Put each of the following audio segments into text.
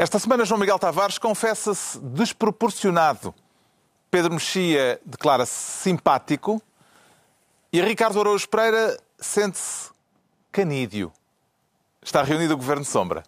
Esta semana, João Miguel Tavares confessa-se desproporcionado. Pedro Mexia declara-se simpático e Ricardo Araújo Pereira sente-se canídeo. Está reunido o Governo Sombra.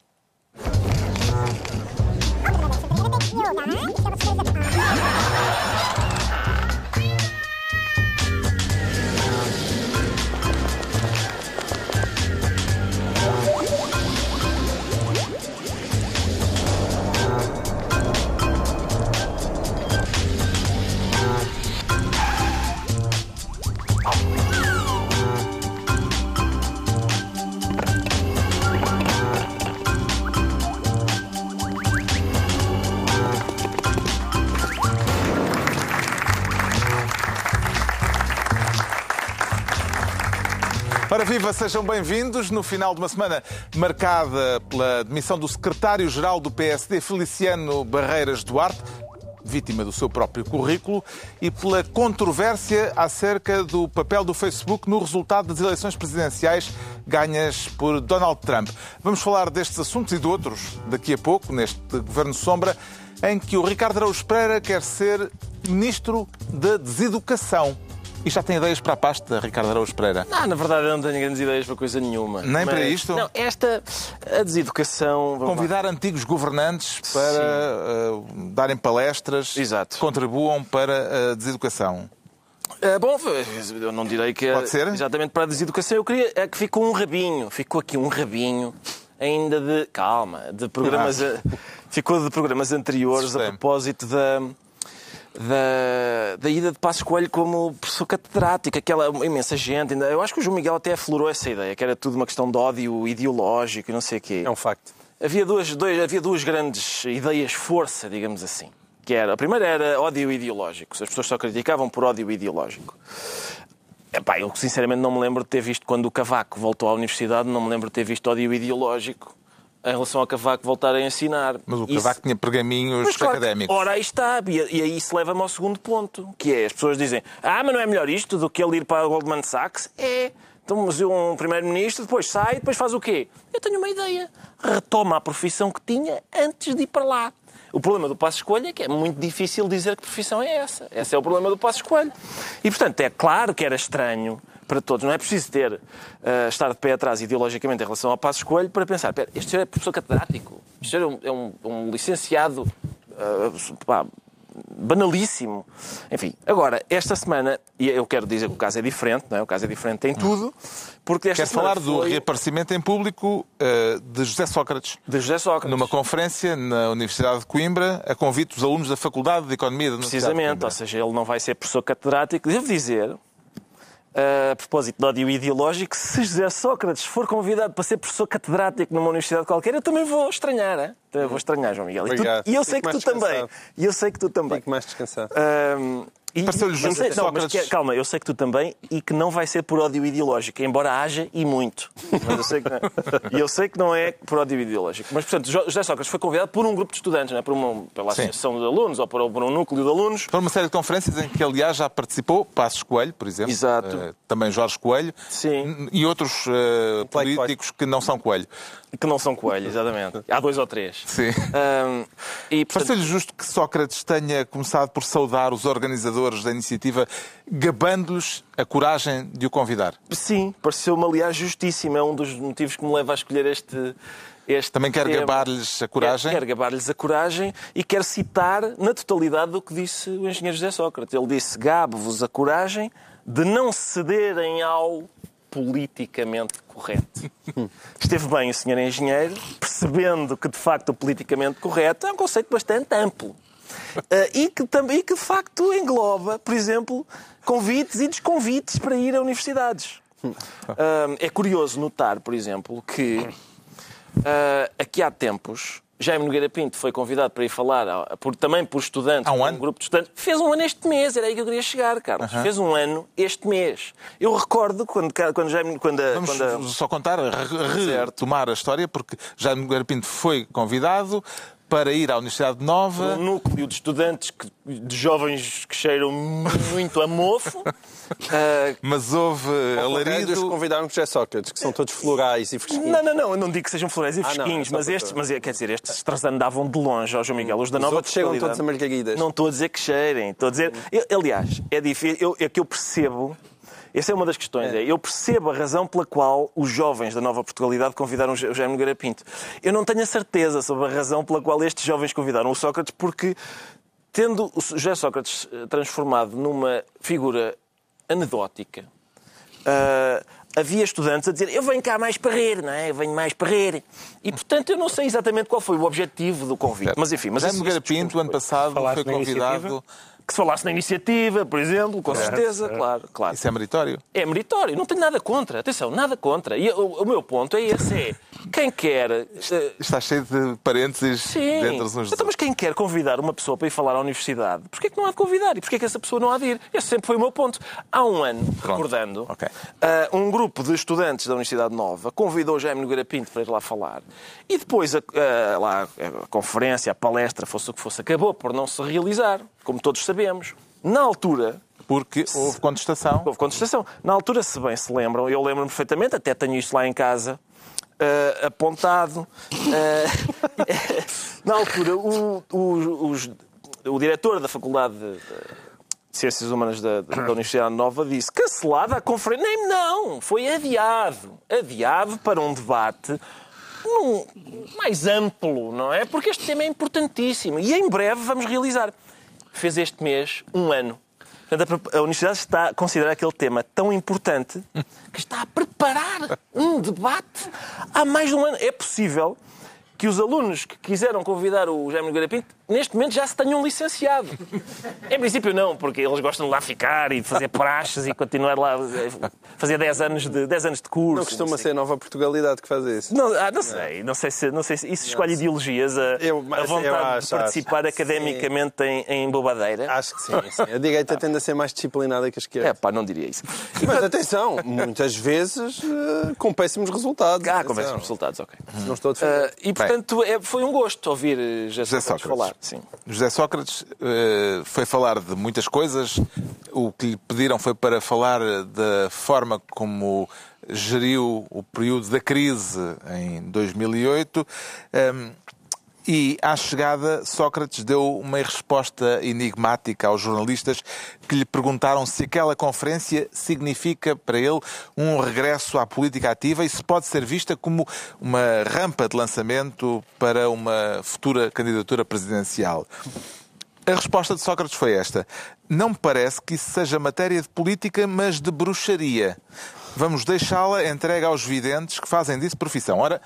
Ora viva, sejam bem-vindos. No final de uma semana marcada pela demissão do secretário-geral do PSD, Feliciano Barreiras Duarte, vítima do seu próprio currículo, e pela controvérsia acerca do papel do Facebook no resultado das eleições presidenciais ganhas por Donald Trump. Vamos falar destes assuntos e de outros daqui a pouco, neste Governo Sombra, em que o Ricardo Araújo Pereira quer ser Ministro da Deseducação. E já tem ideias para a pasta, Ricardo Araújo Pereira? Não, na verdade eu não tenho grandes ideias para coisa nenhuma. Nem para isto? Não, esta, a deseducação... vamos lá. Convidar antigos governantes para uh, darem palestras Exato. que contribuam para a deseducação. Ah, bom, eu não direi que é Pode ser? exatamente para a deseducação. Eu queria é que ficou um rabinho, ficou aqui um rabinho ainda de calma, de programas, a- ficou de programas anteriores a propósito da da, da ida de Passos Coelho como professor catedrático, aquela imensa gente. Eu acho que o João Miguel até aflorou essa ideia, que era tudo uma questão de ódio ideológico e não sei o quê. É um facto. Havia duas, dois- havia duas grandes ideias força, digamos assim. Que era, a primeira era ódio ideológico. As pessoas só criticavam por ódio ideológico. Epá, eu sinceramente não me lembro de ter visto, quando o Cavaco voltou à universidade, não me lembro de ter visto ódio ideológico em relação ao Cavaco voltar a ensinar. Mas o Isso- Cavaco tinha pergaminhos mas claro académicos. Ora, aí está. E, e aí isso leva-me ao segundo ponto, que é as pessoas dizem ah, mas não é melhor isto do que ele ir para a Goldman Sachs? É. Então, mas um primeiro-ministro, depois sai, depois faz o quê? Eu tenho uma ideia. Retoma a profissão que tinha antes de ir para lá. O problema do passo escolha é que é muito difícil dizer que profissão é essa. Esse é o problema do passo escolha. E, portanto, é claro que era estranho para todos. Não é preciso ter, ah, estar de pé atrás ideologicamente em relação ao passo escolho para pensar, "Pera, este senhor é professor catedrático, este senhor é um, é um- um licenciado ah, pá, banalíssimo. Enfim, agora, esta semana, e eu quero dizer que o caso é diferente, não é? o caso é diferente em tudo, porque esta Quero semana falar do foi reaparecimento em público uh, de José Sócrates. de José Sócrates. Numa conferência na Universidade de Coimbra, a convite dos alunos da Faculdade de Economia da Universidade de Precisamente, ou seja, ele não vai ser professor catedrático. Devo dizer, a propósito de ódio ideológico, se José Sócrates for convidado para ser professor catedrático numa universidade qualquer, eu também vou estranhar, hein? Vou estranhar, João Miguel. E, tu- e eu sei Fico que tu também. E eu sei que tu também. Fico mais descansado. Ahm, e- Pareceu-lhe mas justo sei- não, mas que- calma, eu sei que tu também e que não vai ser por ódio ideológico, embora haja e muito. Mas eu sei que não, e eu sei que não é por ódio ideológico. Mas, portanto, Jo- José Sócrates foi convidado por um grupo de estudantes, não é? por uma, pela Sim. associação de alunos ou por, por um núcleo de alunos. Foram uma série de conferências em que, aliás, já participou Passos Coelho, por exemplo. Exato. uh, também Jorge Coelho. Sim. E outros uh, políticos que não são Coelho. Que não são coelhos, exatamente. Há dois ou três. Sim. Ahm, e, portanto, Pareceu-lhe justo que Sócrates tenha começado por saudar os organizadores da iniciativa, gabando-lhes a coragem de o convidar. sim, pareceu-me, aliás, justíssimo. É um dos motivos que me leva a escolher este. este Também quer tema. gabar-lhes a coragem. Quer, quer gabar-lhes a coragem e quer citar na totalidade do que disse o engenheiro José Sócrates. Ele disse: Gabo-vos a coragem de não cederem ao politicamente correto. Esteve bem o senhor engenheiro, percebendo que de facto o politicamente correto é um conceito bastante amplo. Ah, e, que também, que de facto engloba, por exemplo, convites e desconvites para ir a universidades. Ah, é curioso notar, por exemplo, que ah, aqui há tempos Jaime Nogueira Pinto foi convidado para ir falar, ah, por, também por estudantes, Há um ano? grupo de estudantes. Fez um ano este mês, era aí que eu queria chegar, Carlos. Fez um ano este mês. Eu recordo quando, quando Jaime. Quando a- Vamos quando a- só contar, re- retomar a história, porque já Nogueira Pinto foi convidado para ir à Universidade Nova. Um núcleo de estudantes, que, de jovens que cheiram muito a mofo. Uh, mas houve alarido... Os convidaram José Sócrates, que são todos florais e fresquinhos. Não, não, não, eu não digo que sejam florais e fresquinhos, ah, não, é mas estes, mas quer dizer, estes andavam de longe ao João Miguel, os da os Nova chegam todos a margaridas. Não estou a dizer que cheirem, estou a dizer... Eu, aliás, é difícil, eu, é que eu percebo essa é uma das questões. É. Eu percebo a razão pela qual os jovens da Nova Portugalidade convidaram o Jaime Nogueira Pinto. Eu não tenho a certeza sobre a razão pela qual estes jovens convidaram o Sócrates, porque tendo o José Sócrates eh, transformado numa figura anedótica, uh, havia estudantes a dizer eu venho cá mais para rir, não é? Eu venho mais para rir. E, portanto, eu não sei exatamente qual foi o objetivo do convite. Mas, enfim... Mas Jaime Nogueira Pinto, ano passado, foi convidado que se falasse na iniciativa, por exemplo, com certeza, claro, claro. Isso é meritório? É meritório, não tenho nada contra, atenção, nada contra. E o, o meu ponto é esse, é quem quer... Uh... Está cheio de parênteses Sim. dentro dos então, Mas quem quer convidar uma pessoa para ir falar à universidade, porquê é que não há de convidar? E porquê é que essa pessoa não há de ir? Esse sempre foi o meu ponto. Há um ano, Pronto. recordando, okay. uh, um grupo de estudantes da Universidade Nova convidou o Jaime Nogueira Pinto para ir lá falar. E depois a, uh, lá, a conferência, a palestra, fosse o que fosse, acabou por não se realizar, como todos sabemos. Na altura, porque houve contestação. Houve contestação. Na altura, se bem se lembram, eu lembro-me perfeitamente, até tenho isto lá em casa, uh, apontado. Uh, na altura, o, o, os, o diretor da Faculdade de Ciências Humanas da, da Universidade Nova disse cancelada a conferência. Nem não, foi adiado. Adiado para um debate num, mais amplo, não é? Porque este tema é importantíssimo e em breve vamos realizar fez este mês um ano. Portanto, a Universidade está a considerar aquele tema tão importante que está a preparar um debate há mais de um ano. É possível que os alunos que quiseram convidar o Jaime Nogueira Pinto, neste momento já se tenham licenciado. Em princípio não, porque eles gostam de lá ficar e de fazer praxes e continuar lá, fazer 10 anos de, 10 anos de curso. Não costuma não ser a nova Portugalidade que faz isso. Não, ah, não sei, não sei se, não sei se isso escolhe ideologias, a, eu, a vontade acho, de participar acho, academicamente em, em, bobadeira. Acho que sim, sim. A direita tende a ser mais disciplinada que a esquerda. É pá, não diria isso. Mas atenção, muitas vezes uh, com péssimos resultados. Ah, com péssimos resultados, ok. Não estou a defender. Uh, e portanto, é, foi um gosto ouvir José, José Sócrates, falar. Sim. José Sócrates uh, foi falar de muitas coisas. O que lhe pediram foi para falar da forma como geriu o período da crise em 2008. Um, e, à chegada, Sócrates deu uma resposta enigmática aos jornalistas que lhe perguntaram se aquela conferência significa para ele um regresso à política ativa e se pode ser vista como uma rampa de lançamento para uma futura candidatura presidencial. A resposta de Sócrates foi esta: Não me parece que isso seja matéria de política, mas de bruxaria. Vamos deixá-la entregue aos videntes que fazem disso profissão. Ora,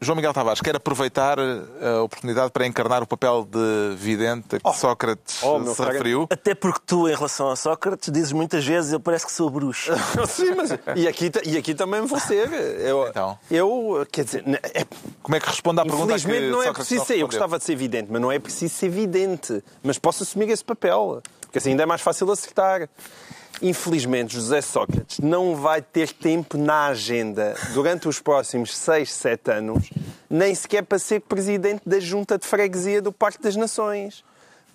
João Miguel Tavares quer aproveitar eh, a oportunidade para encarnar o papel de vidente a que oh, Sócrates oh, se referiu. Até porque tu, em relação a Sócrates, dizes muitas vezes eu parece que sou bruxo. Sim, mas e aqui, e aqui também vou ser. Eu, então. eu quer dizer... É, Como é que responde à pergunta que Infelizmente não é preciso ser. Eu gostava de ser vidente, mas não é preciso ser vidente. Mas posso assumir esse papel. Porque assim ainda é mais fácil acertar. Infelizmente, José Sócrates não vai ter tempo na agenda durante os próximos 6, 7 anos, nem sequer para ser presidente da Junta de Freguesia do Parque das Nações.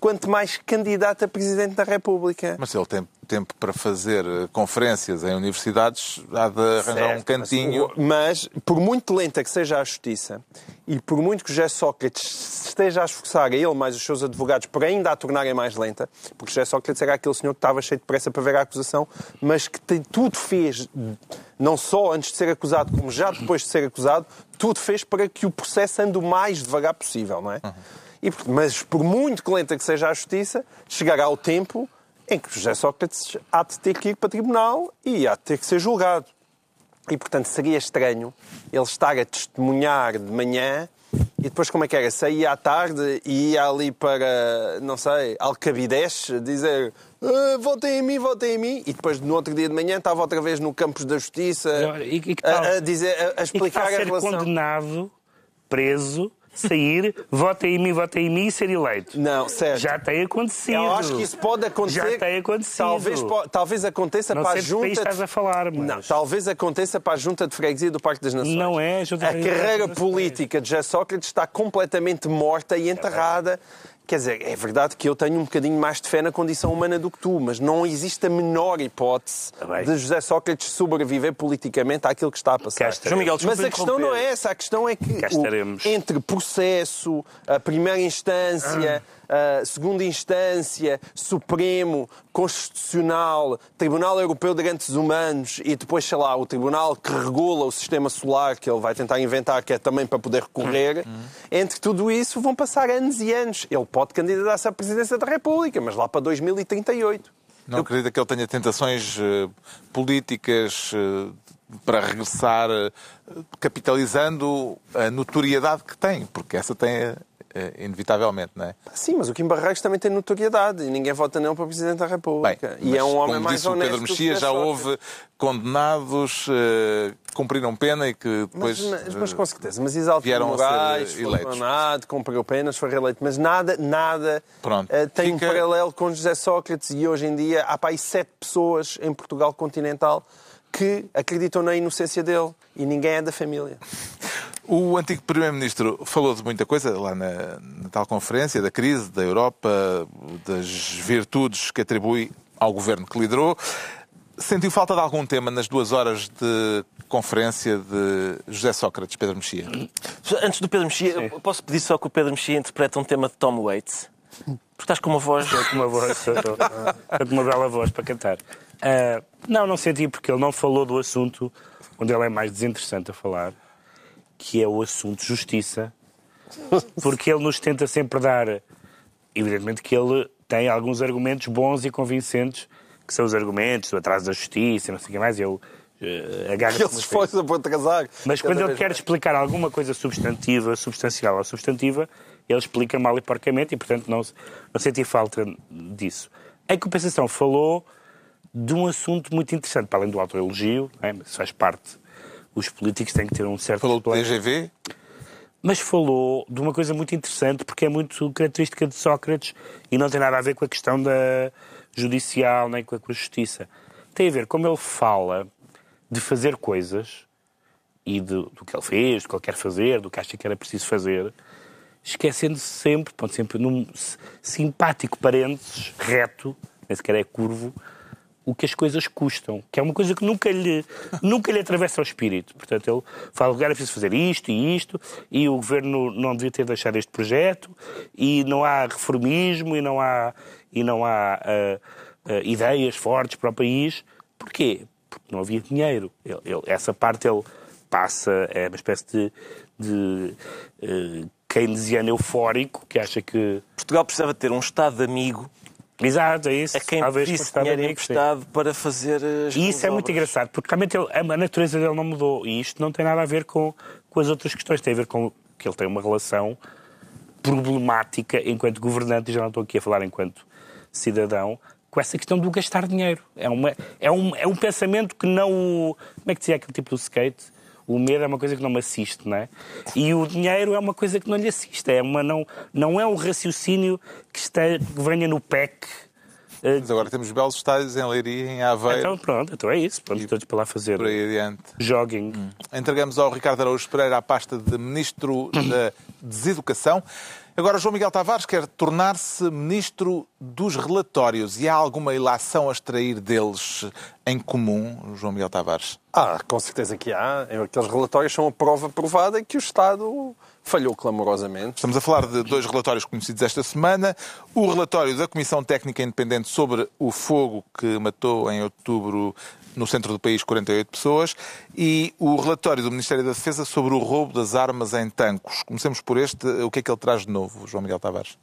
Quanto mais candidato a presidente da República. Mas ele tem tempo para fazer eh, conferências em universidades, há de arranjar certo, um cantinho. Mas, mas, por muito lenta que seja a justiça e por muito que José Sócrates esteja a esforçar a ele mais os seus advogados para ainda a tornarem mais lenta, porque José Sócrates era aquele senhor que estava cheio de pressa para ver a acusação, mas que tem, tudo fez, não só antes de ser acusado, como já depois de ser acusado, tudo fez para que o processo ande o mais devagar possível, não é? Uhum. E, mas por muito que lenta que seja a justiça, chegará o tempo em que José Sócrates há de ter que ir para tribunal e há de ter que ser julgado. E, portanto, seria estranho ele estar a testemunhar de manhã e depois como é que era? Saía à tarde e ia ali para, não sei, Alcabidez, dizer ah, votem em mim, votem em mim, e depois no outro dia de manhã estava outra vez no Campos da Justiça e, e tal, a, a, dizer, a, a explicar a relação. ser condenado, preso, sair, votem em mim, votem em mim e ser eleito. Não, certo. Já tem acontecido. Eu acho que isso pode acontecer. Já tem acontecido. Talvez, talvez aconteça Não para a de que país junta. estás a falar, mas... Não, talvez aconteça para a junta de freguesia do Parque das Nações. Não é a Junta A de carreira política de José Sócrates está completamente morta e enterrada. Quer dizer, é verdade que eu tenho um bocadinho mais de fé na condição humana do que tu, mas não existe a menor hipótese Tá de José Sócrates sobreviver politicamente àquilo que está a passar. Miguel, Mas a questão não é essa. A questão é que o- entre processo, a primeira instância, a segunda instância, Supremo, Constitucional, Tribunal Europeu de Direitos Humanos e depois, sei lá, o Tribunal que regula o sistema solar, que ele vai tentar inventar, que é também para poder recorrer, entre tudo isso vão passar anos e anos. Ele pode candidatar-se à presidência da República, mas lá para 2038. Não acredita que ele tenha tentações eh, políticas eh, para regressar, eh, capitalizando a notoriedade que tem, porque essa tem eh, inevitavelmente, não é? Sim, mas o Kim Barreiros também tem notoriedade e ninguém vota nele para Presidente da Bem, República. e mas, é um homem como mais disse o honesto Pedro do que Mexia, já houve condenados que cumpriram pena e que depois... Mas, mas, mas eh, com certeza, mas Isalto vieram a ser Moraes foi eleitos. cumpriu penas, foi reeleito, mas nada, nada Pronto. eh, tem Fica- um paralelo com José Sócrates e hoje em dia há para aí sete pessoas em Portugal continental que acreditam na inocência dele e ninguém é da família. O antigo Primeiro-Ministro falou de muita coisa lá na, na tal conferência, da crise, da Europa, das virtudes que atribui ao governo que liderou. Sentiu falta de algum tema nas duas horas de conferência de José Sócrates, Pedro Mexia? Antes do Pedro Mexia, posso pedir só que o Pedro Mexia interprete um tema de Tom Waits? Porque estás com uma voz... Estou com uma voz, estou com uma bela voz para cantar. Ah, não, não senti porque ele não falou do assunto onde ele é mais desinteressante a falar, que é o assunto justiça, porque ele nos tenta sempre dar, evidentemente que ele tem alguns argumentos bons e convincentes, que são os argumentos do atraso da justiça, não sei o que mais, eu uh, agarro Ele se esforça para atrasar. mas quando ele quer explicar alguma coisa substantiva, substancial ou substantiva, ele explica mal e porcamente e, portanto, não, não senti falta disso. Em compensação, falou de um assunto muito interessante, para além do autoelogio, é? mas faz parte. Os políticos têm que ter um certo Falou do. TGV? Mas falou de uma coisa muito interessante, porque é muito característica de Sócrates e não tem nada a ver com a questão da judicial nem com a, justiça. Tem a ver como ele fala de fazer coisas e de- do que ele fez, do que ele quer fazer, do que acha que era preciso fazer, esquecendo-se sempre, ponto sempre num simpático parênteses, reto, nem sequer é curvo, o que as coisas custam, que é uma coisa que nunca lhe, nunca lhe atravessa o espírito. Portanto, ele fala que era preciso fazer isto e isto, e o governo não devia ter deixado este projeto, e não há reformismo, e não há, e não há ah, ah, ideias fortes para o país. Porquê? Porque não havia dinheiro. Ele- ele- essa parte ele passa, é uma espécie de, de eh, keynesiano eufórico, que acha que... Portugal precisava ter um Estado amigo Exato, é isso. a quem Talvez pedisse dinheiro sim. emprestado para fazer as E isso é muito engraçado, porque realmente ele- a natureza dele não mudou. E isto não tem nada a ver com, com as outras questões. Tem a ver com que ele tem uma relação problemática enquanto governante, e já não estou aqui a falar enquanto cidadão, com essa questão do gastar dinheiro. É, uma, é, um, é um pensamento que não. o- Como é que dizia aquele tipo do skate? O medo é uma coisa que não me assiste, não é? E o dinheiro é uma coisa que não lhe assiste. É uma, não, não é um raciocínio que, está, que venha no PEC. eh, Mas agora temos belos estádios em Leiria, em Aveiro, Então pronto, então é isso. Pronto, todos para lá fazer por aí adiante. jogging. Entregamos ao Ricardo Araújo Pereira a pasta de Ministro da Deseducação. Agora, João Miguel Tavares quer tornar-se Ministro dos Relatórios. E há alguma ilação a extrair deles em comum, João Miguel Tavares? Ah, com certeza que há. Aqueles relatórios são a prova provada que o Estado falhou clamorosamente. Estamos a falar de dois relatórios conhecidos esta semana. O relatório da Comissão Técnica Independente sobre o fogo que matou em outubro no centro do país 48 pessoas e o relatório do Ministério da Defesa sobre o roubo das armas em tancos. Comecemos por este. O que é que ele traz de novo, João Miguel Tavares?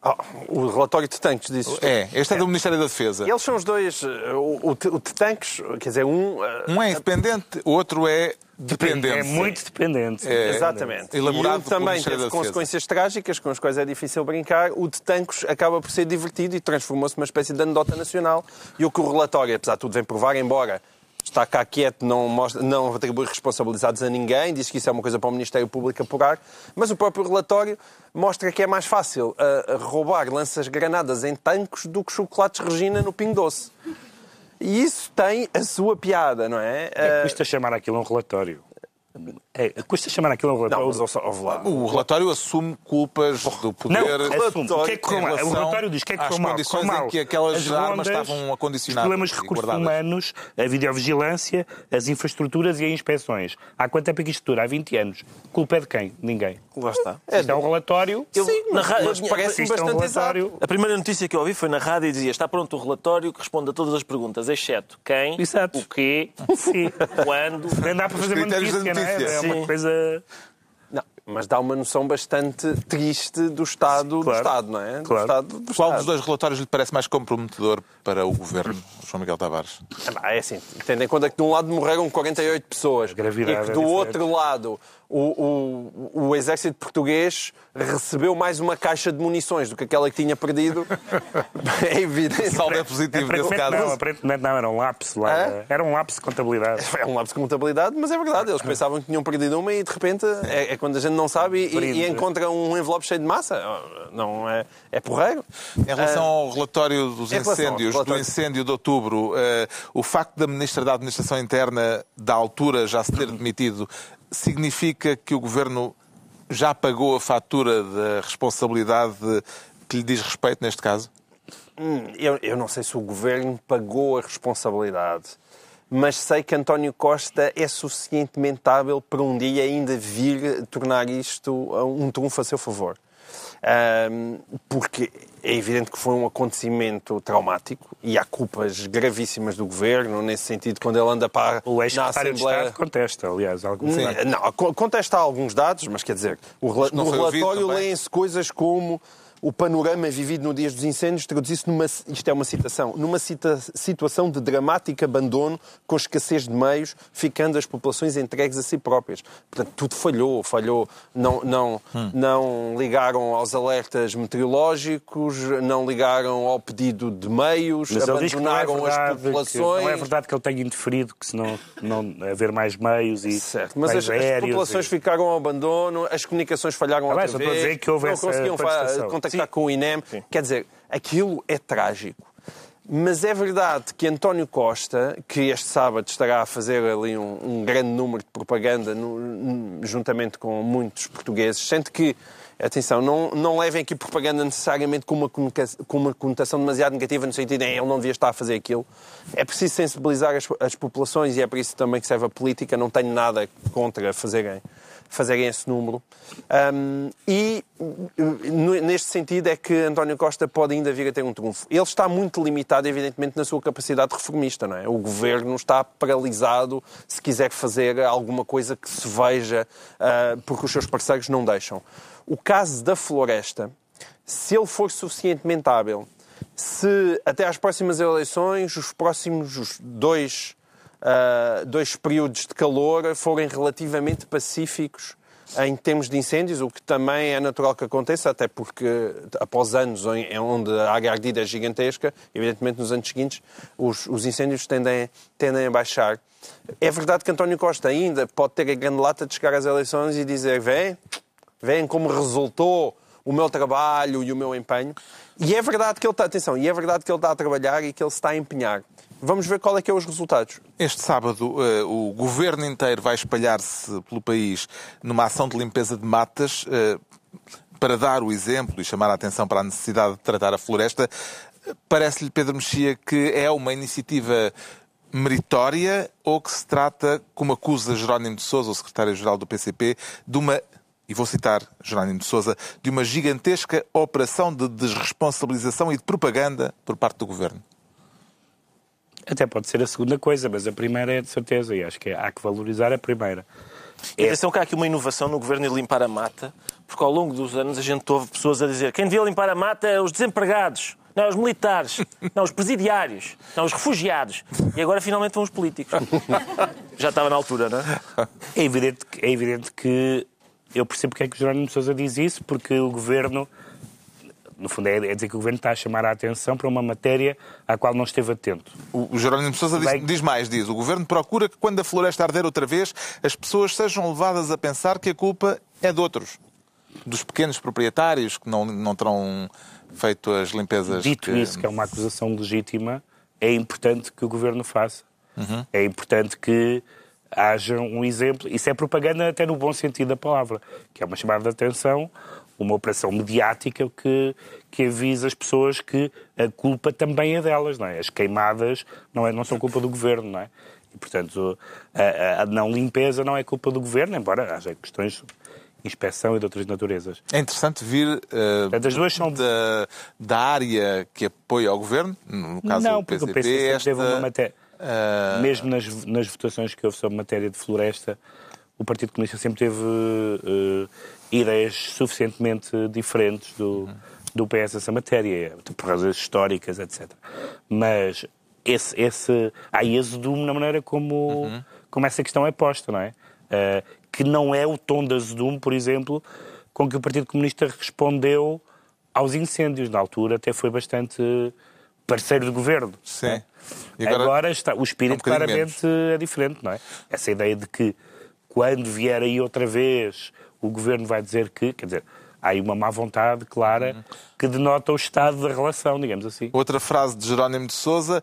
Ah, o relatório de tanques disse. É, este é do Ministério da Defesa. Eles são os dois. eh, O, o, de- o de tanques, quer dizer, um. eh, Um é independente, o outro é dependente. É muito dependente. É. Exatamente. Elaborado e um também teve consequências trágicas, com as quais é difícil brincar. O de Tancos acaba por ser divertido e transformou-se numa espécie de anedota nacional. E o que o relatório, apesar de tudo, vem provar, embora está cá quieto, não, mostra, não atribui responsabilidades a ninguém, diz que isso é uma coisa para o Ministério Público apurar, mas o próprio relatório mostra que é mais fácil uh, roubar lanças-granadas em tanques do que chocolates Regina no Pingo Doce. E isso tem a sua piada, não é? É, custa chamar aquilo um relatório. É, custa chamar aquilo um relatório. Não, mas, ouve lá. O relatório assume culpas do poder. Não, assume. O, que é que correu mal? o relatório diz que é que correu mal. condições Correu em mal. que aquelas As armas rondas, estavam acondicionadas Os problemas de recursos guardadas. humanos, a videovigilância, as infraestruturas e as inspeções. Há quanto tempo é que isto dura? Há 20 anos. Culpa é de quem? Ninguém. Lá está. Isto é um relatório. Eu- Sim, na eu- parece-me isto é um bastante relatório. exato. A primeira notícia que eu ouvi foi na rádio e dizia está pronto o relatório que responde a todas as perguntas, exceto quem, Exato. o quê, Sim. quando. Nem dá para fazer uma notícia, não é? notícia. É uma coisa. Não, mas dá uma noção bastante triste do estado Claro. do Estado, não é? Do Claro. estado do Qual Estado. dos dois relatórios lhe parece mais comprometedor para o governo, João Miguel Tavares? Ah, É assim, tendo em conta que de um lado morreram 48 pessoas gravidade e que é do diferente. outro lado o, o, o exército português recebeu mais uma caixa de munições do que aquela que tinha perdido, é evidente. O saldo é positivo nesse Aparentemente não, caso. aparentemente não, era um lapso lá. Era um lapso de contabilidade. É um lapso de contabilidade, mas é verdade. Eles pensavam que tinham perdido uma e de repente é, é quando a gente não sabe e, Brinde. e encontra um envelope cheio de massa. Não é, é porreiro. Em relação ao relatório dos incêndios, do relatório- incêndio de outubro, eh, o facto da Ministra da Administração Interna, da altura, já se ter demitido, significa que o Governo já pagou a fatura da responsabilidade que lhe diz respeito neste caso? Hum, Eu, eu não sei se o governo pagou a responsabilidade, mas sei que António Costa é suficientemente hábil para um dia ainda vir tornar isto um trunfo a seu favor. Ahm, porque é evidente que foi um acontecimento traumático e há culpas gravíssimas do governo, nesse sentido, quando ele anda para O na ex-secretário de Assembleia. Estado contesta, aliás, alguns Sim, factos. Não, co- contesta alguns dados, mas quer dizer, o no relatório leem-se coisas como o panorama vivido no dia dos incêndios traduz-se numa, isto é uma citação, numa cita- situação de dramático abandono com escassez de meios, ficando as populações entregues a si próprias. Portanto, tudo falhou, falhou. Não, não, Hum. não ligaram aos alertas meteorológicos, não ligaram ao pedido de meios, Mas é, abandonaram as verdade, que, populações. não é verdade que ele tenha interferido, que se não, não haver mais meios e Certo, mas mais as, as populações e- ficaram ao abandono, as comunicações falharam Ah, bem, outra só estou a vez, dizer que houve não essa conseguiam Sim. com o INEM. Quer dizer, aquilo é trágico. Mas é verdade que António Costa, que este sábado estará a fazer ali um, um grande número de propaganda no- juntamente com muitos portugueses, sendo que, atenção, não, não levem aqui propaganda necessariamente com uma, com uma conotação demasiado negativa, no sentido de "Eh, ele não devia estar a fazer aquilo. É preciso sensibilizar as, as populações e é por isso também que serve a política. Não tenho nada contra fazerem fazerem esse número. Um, e neste sentido é que António Costa pode ainda vir a ter um trunfo. Ele está muito limitado, evidentemente, na sua capacidade reformista. Não é? O governo está paralisado se quiser fazer alguma coisa que se veja, uh, porque os seus parceiros não deixam. O caso da floresta, se ele for suficientemente hábil, se até às próximas eleições, os próximos os dois uh, dois períodos de calor forem relativamente pacíficos em termos de incêndios, o que também é natural que aconteça, até porque após anos onde a área ardida é gigantesca, evidentemente nos anos seguintes os, os incêndios tendem, tendem a baixar. É verdade que António Costa ainda pode ter a grande lata de chegar às eleições e dizer vem, vem como resultou o meu trabalho e o meu empenho. E é verdade que ele está, atenção, e é verdade que ele está a trabalhar e que ele se está a empenhar. Vamos ver qual é que é os resultados. Este sábado, eh, o governo inteiro vai espalhar-se pelo país numa ação de limpeza de matas eh, para dar o exemplo e chamar a atenção para a necessidade de tratar a floresta. Parece-lhe, Pedro Mexia, que é uma iniciativa meritória ou que se trata, como acusa Jerónimo de Sousa, o secretário-geral do PCP, de uma, e vou citar Jerónimo de Sousa, de uma gigantesca operação de desresponsabilização e de propaganda por parte do governo? Até pode ser a segunda coisa, mas a primeira é de certeza, e acho que há que valorizar a primeira. E atenção que há aqui uma inovação no governo de limpar a mata, porque ao longo dos anos a gente ouve pessoas a dizer quem devia limpar a mata é os desempregados, não os militares, não os presidiários, não os refugiados. E agora finalmente vão os políticos. Já estava na altura, não é? É evidente, que- é evidente que eu percebo porque é que o Jerónimo Sousa diz isso, porque o governo no fundo, é, é dizer que o Governo está a chamar a atenção para uma matéria à qual não esteve atento. O, o Jerónimo Sousa diz, diz mais, diz, o Governo procura que quando a floresta arder outra vez, as pessoas sejam levadas a pensar que a culpa é de outros. Dos pequenos proprietários que não, não terão feito as limpezas Dito que... isso, que é uma acusação legítima, é importante que o Governo faça. Uhum. É importante que haja um exemplo. Isso é propaganda até no bom sentido da palavra, que é uma chamada de atenção, uma operação mediática que, que avisa as pessoas que a culpa também é delas, não é? As queimadas não, é, não são culpa do Governo, não é? E, portanto, a, a- não limpeza não é culpa do Governo, embora haja questões inspeção e de outras naturezas. É interessante vir eh, Portanto, as duas são... da, da área que apoia o Governo, no caso não, do porque PCP, o PCP esta, teve uma matéria... eh, Mesmo nas, nas votações que houve sobre matéria de floresta, o Partido Comunista sempre teve eh, ideias suficientemente diferentes do, do PS nessa matéria, por razões históricas, etc. Mas esse, esse, há azedume na maneira como, como essa questão é posta, não é? Eh, que não é o tom de azedume, por exemplo, com que o Partido Comunista respondeu aos incêndios. Na altura até foi bastante parceiro do governo. Sim. não é? Agora, agora- está, o espírito É um claramente é diferente, não é? Essa ideia de que quando vier aí outra vez o governo vai dizer que, quer dizer, há aí uma má vontade clara que denota o estado da relação, digamos assim. Outra frase de Jerónimo de Sousa.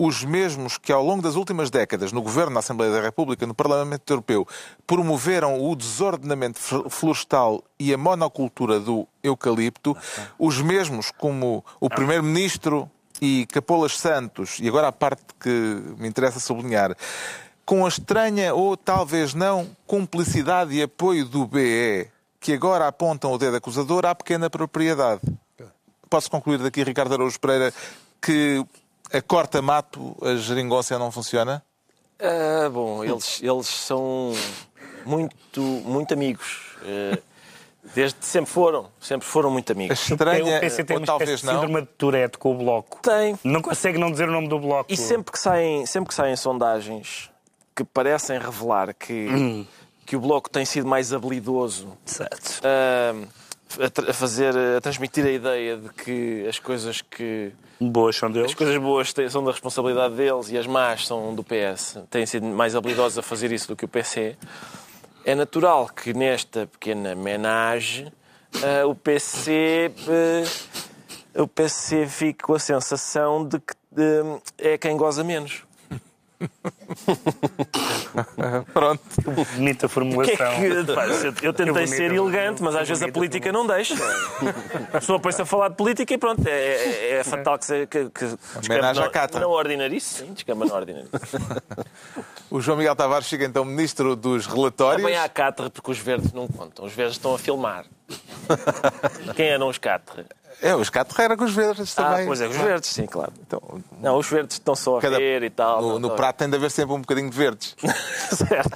Os mesmos que, ao longo das últimas décadas, no Governo, na Assembleia da República, no Parlamento Europeu, promoveram o desordenamento fl- florestal e a monocultura do eucalipto, os mesmos como o Primeiro-Ministro e Capolas Santos, e agora a parte que me interessa sublinhar, com a estranha ou talvez não cumplicidade e apoio do BE, que agora apontam o dedo acusador à pequena propriedade. Posso concluir daqui, Ricardo Araújo Pereira, que a corta-mato, a geringonça não funciona? Ah, bom, eles, eles são muito, muito amigos. Desde sempre foram, sempre foram muito amigos. estranha, o PC tem uma talvez não. síndrome de Tourette com o Bloco. Tem. Não consegue não dizer o nome do Bloco. E sempre que saem, sempre que saem sondagens que parecem revelar que, que o Bloco tem sido mais habilidoso Exato. ah, a, a fazer, a transmitir a ideia de que as coisas que Boas são deles. as coisas boas têm- são da responsabilidade deles e as más são do PS, têm sido mais habilidosos a fazer isso do que o PC. É natural que nesta pequena menage ah, o PC ah, o PC fique com a sensação de que é quem goza menos. Pronto. Bonita O que formulação. é que, pá, eu, eu tentei bonita ser elegante, mas às vezes a política não deixa. A pessoa põe-se a falar de política e pronto, é, é- é fatal que, se, que, que Homenagem à Catra. na ordinarice. Sim, descamba na ordinarice. O João Miguel Tavares chega então ministro dos relatórios. bem à Catra porque os verdes não contam. Os verdes estão a filmar. Quem eram os Catra? É, os Cato era com os verdes Ah, também. pois é, os verdes, sim, claro. Então, Não, os verdes estão só a cada- ver e tal. no, no prato tem de haver sempre um bocadinho de verdes. Certo.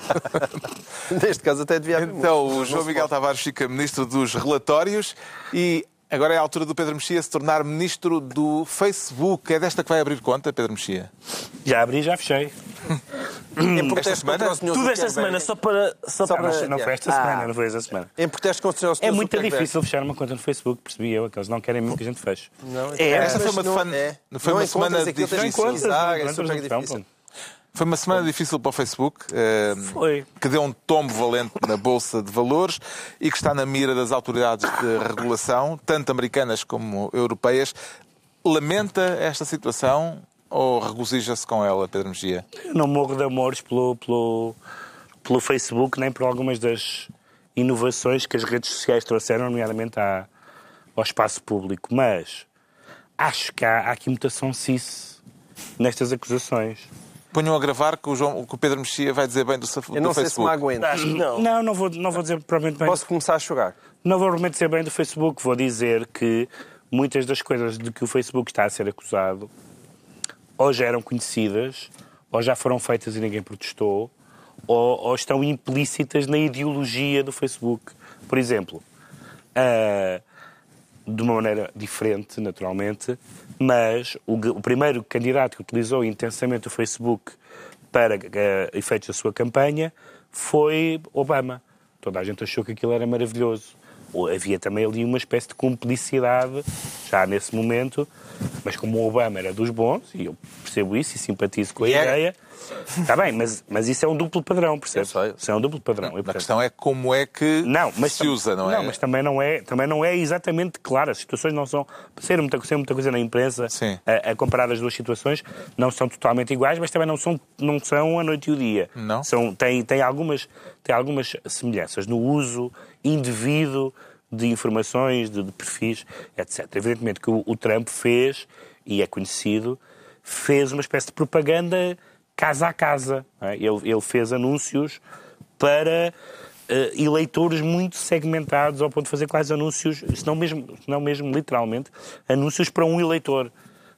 Neste caso até devia haver Então, o João Miguel Tavares fica ministro dos relatórios e agora é a altura do Pedro Mexia se tornar ministro do Facebook. É desta que vai abrir conta, Pedro Mexia? Já abri, já fechei. Em protesto semana? contra o senhor Tudo esta semana só para. Só para... Mas não foi esta Ah. semana, não foi esta semana. Em protesto contra o senhor É muito Zuckerberg. difícil fechar uma conta no Facebook, percebi eu, que eles não querem mesmo que a gente feche. Não, É, Esta foi mas uma, não- fan- é. foi Não uma semana de difícil. pesquisar, é super então, difícil. Foi uma semana difícil para o Facebook, eh, Foi. que deu um tombo valente na Bolsa de Valores e que está na mira das autoridades de regulação, tanto americanas como europeias. Lamenta esta situação ou regozija-se com ela, Pedro Mexia? Eu não morro de amores pelo, pelo, pelo Facebook, nem por algumas das inovações que as redes sociais trouxeram, nomeadamente à, ao espaço público. Mas acho que há, há aqui mutação cis nestas acusações. Ponham a gravar que o, João, que o Pedro Mexia vai dizer bem do, do Eu não sei se Facebook. me aguento. Acho que não. Não, não vou, não vou dizer provavelmente bem. Posso começar a chorar? Não vou realmente dizer bem do Facebook, vou dizer que muitas das coisas de que o Facebook está a ser acusado ou já eram conhecidas, ou já foram feitas e ninguém protestou, ou, ou estão implícitas na ideologia do Facebook. Por exemplo, ah, de uma maneira diferente, naturalmente, mas o, o primeiro candidato que utilizou intensamente o Facebook para eh, efeitos da sua campanha foi Obama. Toda a gente achou que aquilo era maravilhoso. Havia também ali uma espécie de cumplicidade, já nesse momento, mas como o Obama era dos bons, e eu percebo isso e simpatizo com a E ideia, está bem, mas, mas isso é um duplo padrão, percebes? Eu sei. Isso é um duplo padrão. E, A questão é como é que não, mas se usa, não é? Não, mas também não é, também não é exatamente claro. As situações não são. Ser muita, ser muita coisa na imprensa a, a comparar as duas situações não são totalmente iguais, mas também não são, não são a noite e o dia. Não? São, tem, tem, algumas, tem algumas semelhanças no uso indevido de informações, de, de perfis, etc. Evidentemente que o, o Trump fez, e é conhecido, fez uma espécie de propaganda casa a casa. é? Ele, ele fez anúncios para eh, eleitores muito segmentados, ao ponto de fazer quase anúncios, se não mesmo, não mesmo literalmente, anúncios para um eleitor.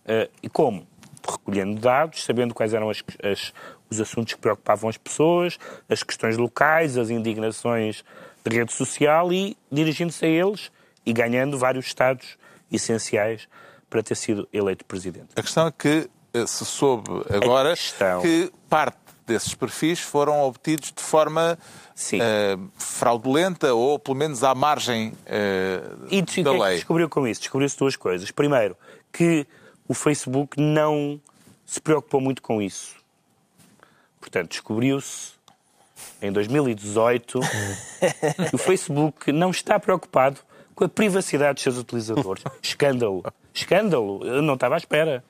Eh, e como? Recolhendo dados, sabendo quais eram as- as- os assuntos que preocupavam as pessoas, as questões locais, as indignações de rede social e dirigindo-se a eles e ganhando vários estados essenciais para ter sido eleito presidente. A questão é que se soube agora questão- que parte desses perfis foram obtidos de forma Sim. eh, fraudulenta ou pelo menos à margem eh, E o que da é que lei. descobriu com isso? Descobriu-se duas coisas. Primeiro, que o Facebook não se preocupou muito com isso. Portanto, descobriu-se em 2018 que o Facebook não está preocupado com a privacidade dos seus utilizadores. Escândalo. Escândalo. Eu não estava à espera.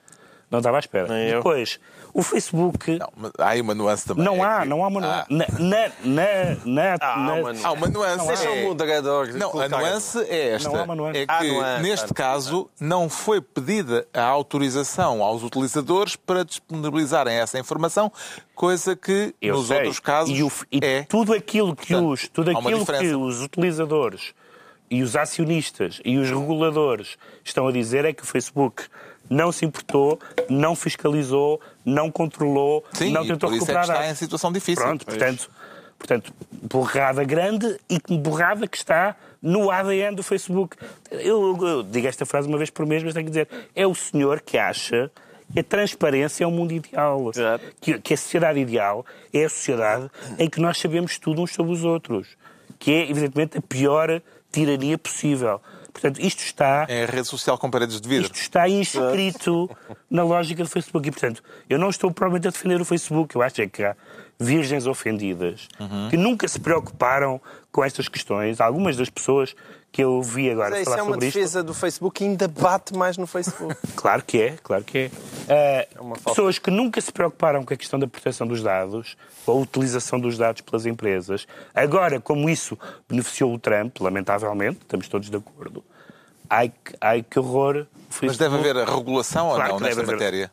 Não estava à espera. Nem eu. Depois, o Facebook... Não, mas há aí uma nuance também. Não É há, que- não há uma... Ah, Na, na, na, na, Há na- uma Há uma nuance. Seja é- um moderador. Não, a nuance é esta. Não há uma nuance. É que, nuance, neste caso, não foi pedida a autorização aos utilizadores para disponibilizarem essa informação, coisa que, Eu nos sei. outros casos, e, o- e é. tudo aquilo que Portanto, os tudo aquilo que os utilizadores e os acionistas e os reguladores estão a dizer é que o Facebook não se importou, não fiscalizou, não controlou, Sim, não tentou por isso é recuperar está dados. em situação difícil. Pronto, portanto, portanto, borrada grande e borrada que está no ADN do Facebook. Eu, eu digo esta frase uma vez por mês, mas tenho que dizer, é o senhor que acha que a transparência é o mundo ideal. Exato. Que, que a sociedade ideal é a sociedade em que nós sabemos tudo uns sobre os outros. Que é, evidentemente, a pior tirania possível. Portanto, isto está É a rede social com paredes de vidro. isto está inscrito na lógica do Facebook. E, portanto, eu não estou provavelmente a defender o Facebook. Eu acho é que há virgens ofendidas Uhum. que nunca se preocuparam com estas questões. Algumas das pessoas que eu vi agora Mas é, Isso falar é uma sobre isto. defesa do Facebook que ainda bate mais no Facebook. Claro que é, claro que é. Ah, uma falta- pessoas que nunca se preocuparam com a questão da proteção dos dados, ou a utilização dos dados pelas empresas. Agora, como isso beneficiou o Trump, lamentavelmente, estamos todos de acordo. Ai, que- ai que horror. Mas deve haver a regulação ou Claro não que nesta deve haver.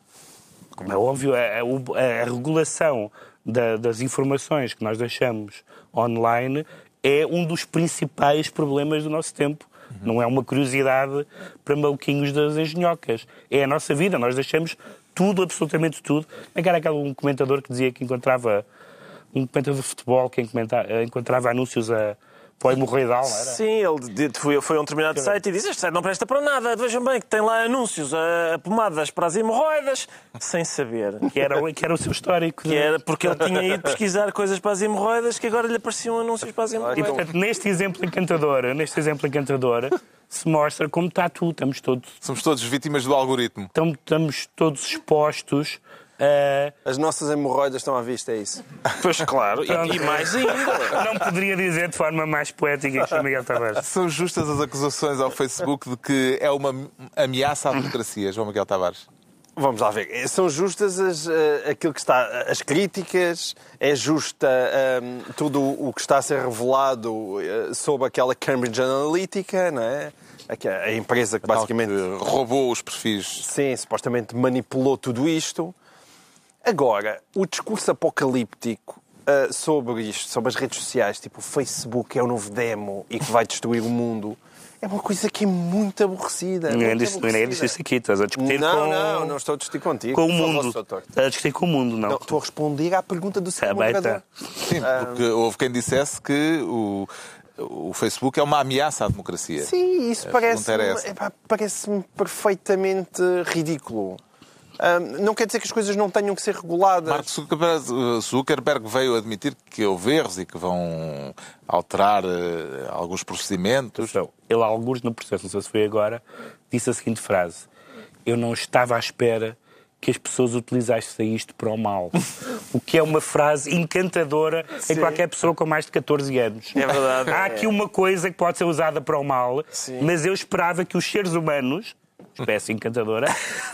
Como é óbvio, a, a- a regulação da- das informações que nós deixamos online é um dos principais problemas do nosso tempo. Não é uma curiosidade para maluquinhos das engenhocas. É a nossa vida. Nós deixamos tudo, absolutamente tudo. É que era aquele um comentador que dizia que encontrava um comentador de futebol que encomenta- encontrava anúncios a, para o hemorroidal, não era? Sim, ele foi, foi a um determinado site e disse: Este site não presta para nada. Vejam bem que tem lá anúncios a, a pomadas para as hemorroidas, sem saber. Que era, o- que era o seu histórico. Que era porque ele tinha ido pesquisar coisas para as hemorroidas que agora lhe apareciam anúncios para as E, hemorroidas. portanto, neste exemplo encantador, neste exemplo encantador, se mostra como está tudo. Estamos todos, Somos todos vítimas do algoritmo. estamos, estamos todos expostos a... As nossas hemorroidas estão à vista, é isso. Pois claro, e, e mais ainda. Não poderia dizer de forma mais poética que o Miguel Tavares. São justas as acusações ao Facebook de que é uma ameaça à democracia, João Miguel Tavares? Vamos lá ver. São justas as, eh, aquilo que está, as críticas, é justa ehm, tudo o que está a ser revelado eh, sobre aquela Cambridge Analytica, não é? A empresa que basicamente Que roubou os perfis. Sim, supostamente manipulou tudo isto. Agora, o discurso apocalíptico ah, sobre isto, sobre as redes sociais, tipo o Facebook é o novo demo e que vai destruir o mundo, é uma coisa que é muito aborrecida. Ninguém muito disse, ninguém disse isso aqui. Estás a discutir Não, com, não, não estou a discutir contigo. com o mundo. Estás a discutir com o mundo, não. Não, estou a responder à pergunta do seu Tá bem, moderador. tá. Sim, porque houve quem dissesse que o, o Facebook é uma ameaça à democracia. Sim, isso A parece-me parece-me perfeitamente ridículo. Não quer dizer que as coisas não tenham que ser reguladas. Mark Zuckerberg, Zuckerberg veio admitir que houve erros e que vão alterar eh, alguns procedimentos. Então, ele, alguns no processo, não sei se foi agora, disse a seguinte frase: Eu não estava à espera que as pessoas utilizassem isto para o mal. O que é uma frase encantadora em qualquer pessoa com mais de 14 anos. É verdade. Há aqui uma coisa que pode ser usada para o mal, Sim. mas eu esperava que os seres humanos, espécie encantadora,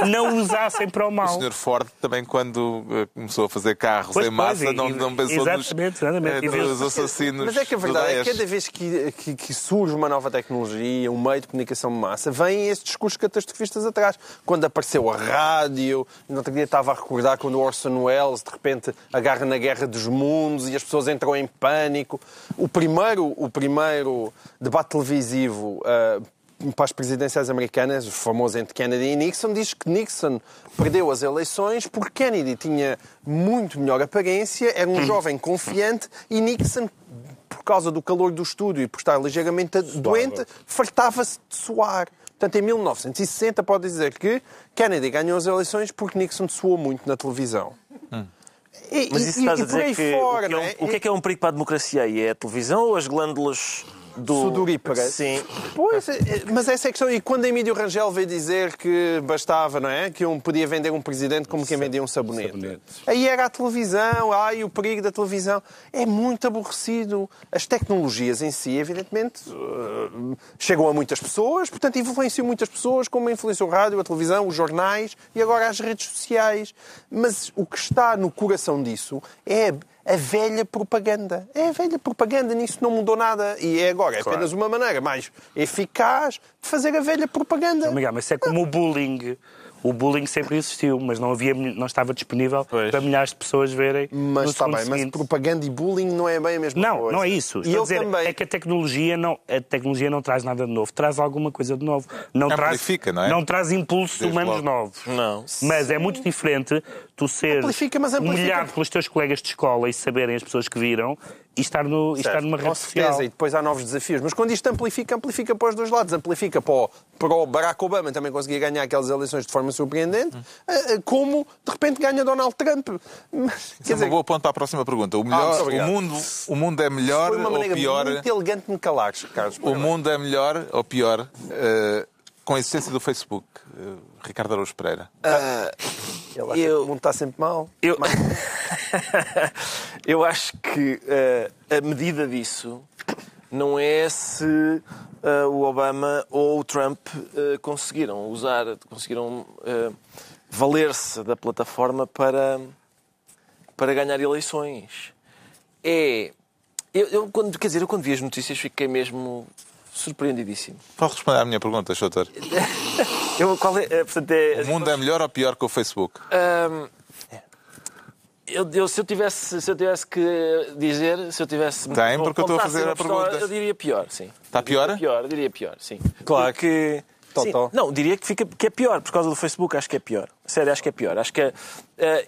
não usassem para o O mal. Sr. Ford também, quando eh, começou a fazer carros Pois, em massa, pois, não, e- não pensou exatamente, nos, exatamente. eh, nos assassinos Mas é que a verdade é que cada vez que, que- que surge uma nova tecnologia, um meio de comunicação de massa, vêm estes discursos catastrofistas atrás. Quando apareceu a rádio, no outro dia estava a recordar quando o Orson Welles de repente agarra na Guerra dos Mundos e as pessoas entram em pânico. O primeiro, o primeiro debate televisivo ah, para as presidenciais americanas, o famoso entre Kennedy e Nixon, diz que Nixon perdeu as eleições porque Kennedy tinha muito melhor aparência, era um jovem confiante e Nixon, por causa do calor do estúdio e por estar ligeiramente doente, fartava-se de suar. Portanto, em 1960 pode dizer que Kennedy ganhou as eleições porque Nixon suou muito na televisão. E, Mas isso e- estás e a dizer que, fora, o, que é um, é? o que é que é um perigo para a democracia aí? É a televisão ou as glândulas do... Sudoríparas. Sim. Pois, é, mas essa é a questão. E quando Emílio Rangel veio dizer que bastava, não é? Que um podia vender um presidente como quem vendia um sabonete. Sabonete. Aí era a televisão, ai, o perigo da televisão. É muito aborrecido. As tecnologias em si, evidentemente, eh, chegam a muitas pessoas, portanto, influenciam muitas pessoas, como influenciou o rádio, a televisão, os jornais e agora as redes sociais. Mas o que está no coração disso é a velha propaganda. É a velha propaganda, nisso não mudou nada. E é agora, é apenas uma maneira mais eficaz fazer a velha propaganda. Miguel, mas isso é como o bullying. O bullying sempre existiu, mas não, havia, não estava disponível Pois. para milhares de pessoas verem Mas está bem, mas seguinte. propaganda e bullying não é bem a mesma Não, coisa. não é isso. E Estou a eu dizer, também. é que a tecnologia, não, a tecnologia não traz nada de novo, traz alguma coisa de novo. Não Amplifica, traz, não é? traz impulsos Desde humanos logo. novos. Não. Mas é muito diferente tu seres Amplifica, mas amplifica. humilhado pelos teus colegas de escola e saberem as pessoas que viram e estar, no, e estar numa Com rede certeza, social. e depois há novos desafios. Mas quando isto amplifica, amplifica para os dois lados. Amplifica para o, para o Barack Obama também conseguir ganhar aquelas eleições de forma surpreendente, eh, como de repente ganha Donald Trump. Mas, Isso é quer uma dizer, boa ponto para a próxima pergunta. O, melhor, o, obrigado. mundo, o mundo é melhor foi uma ou maneira pior? muito elegante de me calar, Carlos. O mundo é melhor ou pior eh, com a existência do Facebook? Eh, Ricardo Araújo Pereira. Ele acha Eu- que o mundo está sempre mal. Eu, Mas- eu acho que eh, a medida disso não é se eh, o Obama ou o Trump eh, conseguiram usar, conseguiram valer-se da plataforma para, para ganhar eleições. É. Eu, eu, quando, quer dizer, eu quando vi as notícias fiquei mesmo surpreendidíssimo. Pode responder à minha pergunta, Soutor. Eu, qual é, eh, portanto, é, O mundo é melhor ou pior que o Facebook? Hum, eu, eu- se, eu tivesse, se eu tivesse que dizer, se eu tivesse. Tem, porque eu estou a fazer a pergunta. Eu diria pior, sim. Está pior? Pior, eu diria pior, sim. Claro. Porque. Sim, não, diria que, fica, que é pior, por causa do Facebook, acho que é pior. Sério, acho que é pior. Acho que é.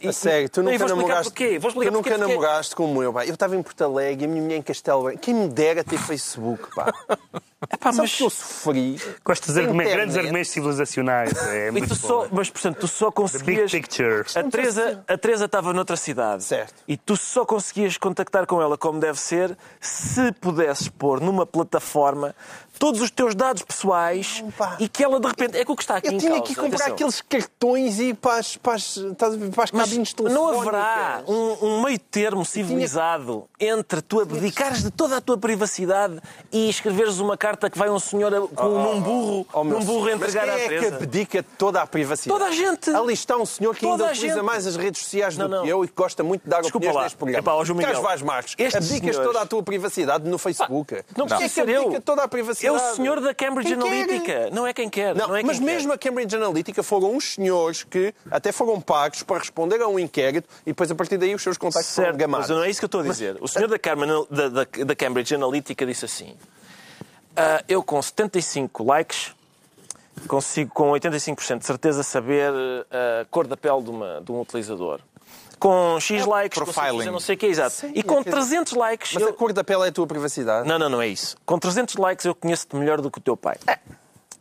e- A sério, tu e nunca vou explicar namoraste. porquê. Vou explicar tu nunca porque- namoraste como eu, pá. Eu estava em Porto Alegre e a minha mulher em Castelo Branco. Quem me dera ter Facebook, pá. Epá, Sabes mas, que eu sofri. Gosto de argumentos, grandes argumentos civilizacionais. É e muito tu só, bom. mas, portanto, tu só The big conseguias. picture. A Teresa, a Teresa estava noutra cidade. Certo. E tu só conseguias contactar com ela como deve ser se pudesses pôr numa plataforma todos os teus dados pessoais Não, pá. e que ela de repente. É que o que está aqui Eu em tinha que comprar atenção. aqueles cartões e ir para as, para as, para as cabines não telefónicas. haverá um, um meio termo civilizado entre tu abdicares de toda a tua privacidade e escreveres uma carta que vai um senhor com, num burro, Oh, num burro senhor, entregar mas à quem é que abdica de toda a privacidade? Toda a gente. Ali está um senhor que Toda ainda a utiliza gente. mais as redes sociais Não, do não. que eu e que gosta muito de dar Desculpa opiniões lá. neste programa. Epá, ó, João Miguel, Carlos Vaz Marques, estes abdicas senhores- toda a tua privacidade no Facebook. Não Quem é precisa que abdica toda a É privacidade? o senhor da Cambridge Quem quer? Analytica. Não é quem quer. Não, Não, é quem mas quer. mesmo a Cambridge Analytica foram uns senhores que até foram pagos para responder a um inquérito e depois a partir daí os seus contactos foram Certo, gamados. mas não é isso que eu estou a dizer. O senhor da, Carmen- da, da- da Cambridge Analytica disse assim: "Ah, Eu com 75 likes consigo com 85% de certeza saber ah, a cor da pele de, uma- de um utilizador. Com X likes, consigo profiling. não sei o que é exato. Sim, e com quer dizer- 300 likes. Mas eu- a cor da pele é a tua privacidade? Não, não, não é isso. Com 300 likes eu conheço-te melhor do que o teu pai.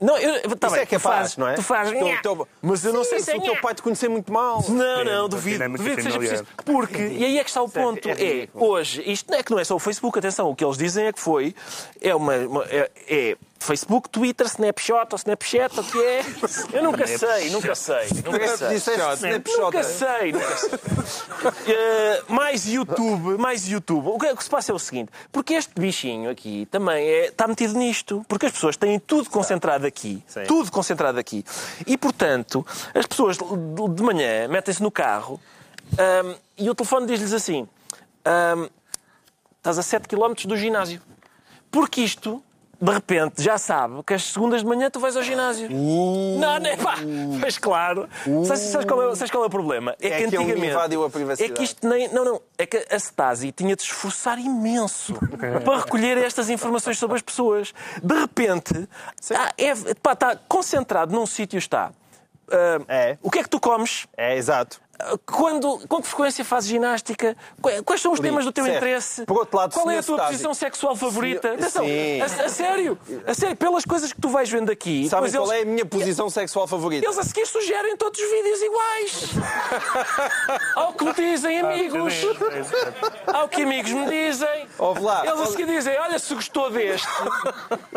Não, eu, tá Isso bem, é que é tu fazes, não é? Tu fazes, Teu- nha. teu- mas eu não sei se é o teu pai te conhecer muito mal. Não, não, duvido. dinâmica Duvido que seja preciso. Porque, e aí é que está o ponto. é É, hoje, isto não é que não é só o Facebook, atenção, o que eles dizem é que foi, é uma, uma- é, é Facebook, Twitter, Snapchat ou Snapchat, o que é? Eu nunca sei, nunca sei, nunca sei. Nunca sei, nunca sei. Eh, mais YouTube, mais YouTube. O que, o que se passa é o seguinte, porque este bichinho aqui também é, está metido nisto, porque as pessoas têm tudo concentrado aqui, Sim. tudo concentrado aqui. E, portanto, as pessoas de manhã metem-se no carro ahm, e o telefone diz-lhes assim, ahm, estás a 7 km do ginásio. Porque isto... De repente já sabe que às segundas de manhã tu vais ao ginásio. Uh. Não, não é pá. Mas claro. Sabes, sabes qual é, sabes qual é o problema? É que ele me invadiu a privacidade. É que isto nem. Não, não. É que a Stasi tinha de esforçar imenso para recolher estas informações sobre as pessoas. De repente, ah, é, pá, está concentrado num sítio está. Ah, É. O que é que tu comes? É, exato. Quando, com que frequência fazes ginástica? Qu- Quais são os temas do teu certo. interesse? Por outro lado, Qual é a tua Stasi, posição sexual favorita? Atenção, a, a sério, a sério, pelas coisas que tu vais vendo aqui, depois qual eles, é a minha posição sexual favorita? eles a seguir sugerem todos os vídeos iguais. Ao que me dizem amigos. Ao que amigos me dizem. Ouve lá. Eles a seguir dizem, olha, se gostou deste.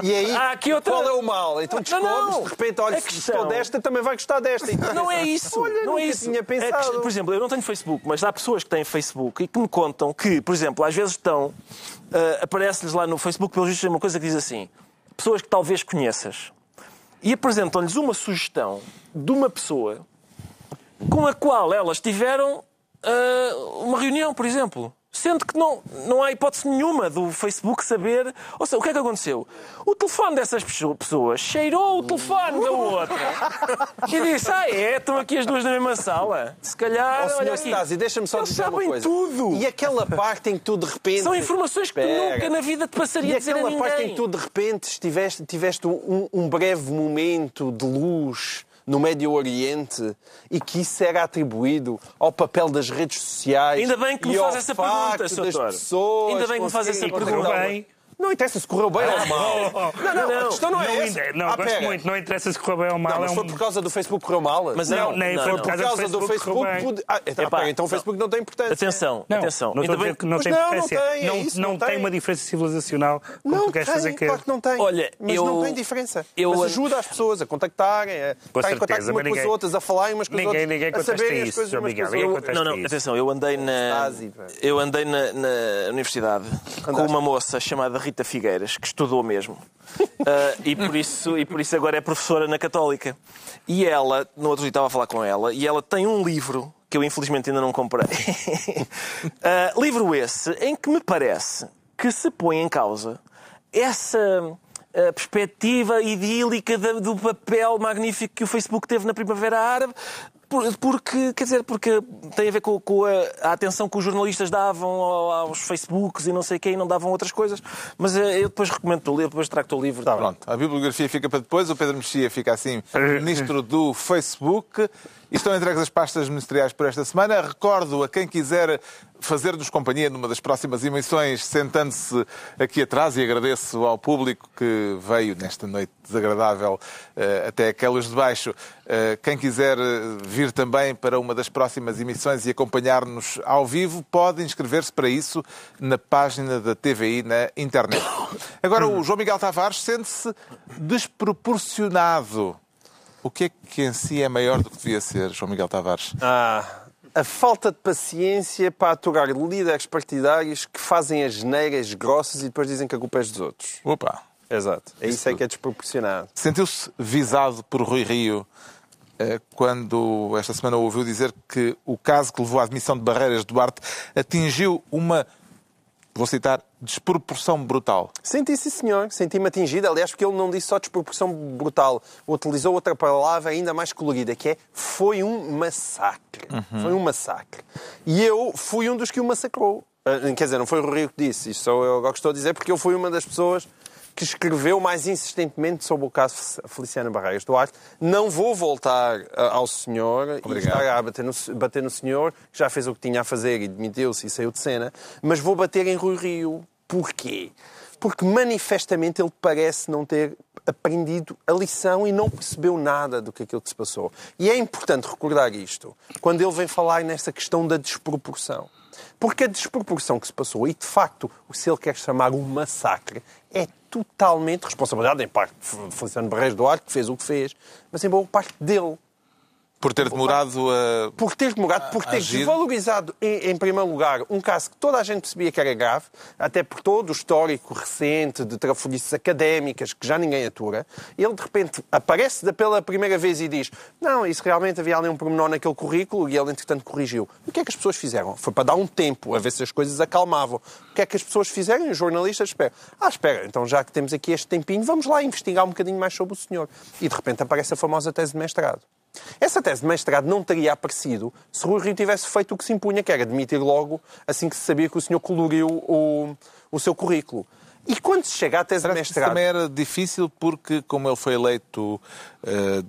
E aí, aqui outra- qual é o mal? Então descobres, não. de repente, olha, A se questão- gostou desta, também vai gostar desta. Não é isso. Olha, não é isso. tinha pensado. Por exemplo, eu não tenho Facebook, mas há pessoas que têm Facebook e que me contam que, por exemplo, às vezes estão. ah, aparece-lhes lá no Facebook, pelo visto, uma coisa que diz assim: pessoas que talvez conheças. E apresentam-lhes uma sugestão de uma pessoa com a qual elas tiveram ah, uma reunião, por exemplo. Sendo que não, não há hipótese nenhuma do Facebook saber. Ou seja, o que é que aconteceu? O telefone dessas pesso- pessoas cheirou o telefone da outra e disse: Ah, é? Estão aqui as duas na mesma sala. Se calhar. Senhor olha aqui. Stasi, deixa-me só Eles dizer uma sabem coisa. tudo. E aquela parte em que tu de repente... São informações que Espera. nunca na vida te passaria E a dizer a aquela parte em que tu de repente tiveste, tiveste um, um breve momento de luz no Médio Oriente e que isso era atribuído ao papel das redes sociais. Ainda bem que me e faz ao essa pergunta, facto Sr. das Doutor. pessoas Ainda bem que me faz essa pergunta. Não interessa se correu bem ou mal. Não, não, a questão não é Não, essa. inter- não Ah, gosto pera. muito. Não interessa se correu bem ou mal. Não, mas é foi por causa do Facebook que correu mal. Mas Não, não, nem não, foi não. por por causa causa do Facebook. bem. pude- Ah, então, Epá, então o Facebook não tem importância. Atenção, Não, atenção. não, a bem não tem não, não importância. tem, é não, isso, não não tem tem. uma diferença civilizacional Não tu queres tem, fazer que claro que não tem. Olha, mas eu- não tem diferença. eu- Mas ajuda as pessoas a contactarem, a Com estar em contato certeza, umas mas com as outras, a falarem umas com as ninguém- outras, ninguém a contesta saberem as isso, coisas João umas com Miguel, as outras. Não, não, isso. atenção, eu andei na. Eu andei na, na universidade com uma moça chamada Rita Figueiras, que estudou mesmo. Ah, e, por isso, e por isso agora é professora na Católica. E ela, no outro dia estava a falar com ela, e ela tem um livro que eu infelizmente ainda não comprei. Ah, livro esse em que me parece que se põe em causa essa ah, perspectiva idílica do papel magnífico que o Facebook teve na Primavera Árabe, porque, quer dizer, porque tem a ver com, com a, a atenção que os jornalistas davam ao- aos Facebooks e não sei quem, e não davam outras coisas. Mas eh, eu depois recomendo o livro, depois trago-te o livro. Pronto, a bibliografia fica para depois. O Pedro Mexia fica assim, ministro do Facebook. Estão entregues as pastas ministeriais por esta semana. Recordo a quem quiser fazer-nos companhia numa das próximas emissões, sentando-se aqui atrás, e agradeço ao público que veio nesta noite desagradável eh, até aquelas de baixo. Eh, quem quiser eh, vir também para uma das próximas emissões e acompanhar-nos ao vivo, pode inscrever-se para isso na página da TVI na internet. Agora, o João Miguel Tavares sente-se desproporcionado. O que é que em si é maior do que devia ser, João Miguel Tavares? Ah, a falta de paciência para aturar líderes partidários que fazem as neiras grossas e depois dizem que a culpa é dos outros. Opa! Exato. É isso é que é desproporcionado. Sentiu-se visado por Rui Rio eh, quando esta semana ouviu dizer que o caso que levou à admissão de Barreiras Duarte atingiu uma, vou citar, desproporção brutal. Senti, sim, senhor. Senti-me atingido. Aliás, porque ele não disse só desproporção brutal. Utilizou outra palavra ainda mais colorida, que é foi um massacre. Foi um massacre. E eu fui um dos que o massacrou. Ah, Quer dizer, não foi o Rio que disse. Isto sou eu agora estou a dizer, porque eu fui uma das pessoas que escreveu mais insistentemente sobre o caso Feliciano Barreiras Duarte. Não vou voltar ah, ao senhor e Obrigado. estar a bater no, bater no senhor, que já fez o que tinha a fazer e demitiu-se e saiu de cena, mas vou bater em Rui Rio. Porquê? Porque manifestamente ele parece não ter aprendido a lição e não percebeu nada do que aquilo que se passou. E é importante recordar isto quando ele vem falar nessa questão da desproporção. Porque a desproporção que se passou, e de facto, se ele quer chamar um massacre, é totalmente responsabilidade, em parte, de Feliciano Barreiros Duarte, que fez o que fez, mas em boa parte dele. Por ter demorado a. Por ter demorado, por ter agir. desvalorizado, em, em primeiro lugar, um caso que toda a gente percebia que era grave, até por todo o histórico recente de trafolhices académicas que já ninguém atura. Ele, de repente, aparece pela primeira vez e diz: Não, isso realmente havia ali um pormenor naquele currículo e ele, entretanto, corrigiu. O que é que as pessoas fizeram? Foi para dar um tempo a ver se as coisas acalmavam. O que é que as pessoas fizeram? Os jornalistas esperam. Ah, espera, então já que temos aqui este tempinho, vamos lá investigar um bocadinho mais sobre o senhor. E, de repente, aparece a famosa tese de mestrado. Essa tese de mestrado não teria aparecido se Rui Rio tivesse feito o que se impunha, que era demitir logo assim que se sabia que o senhor coloriu o, o seu currículo. E quando se chega à tese de Parece isso mestrado... também era difícil porque, como ele foi eleito eh,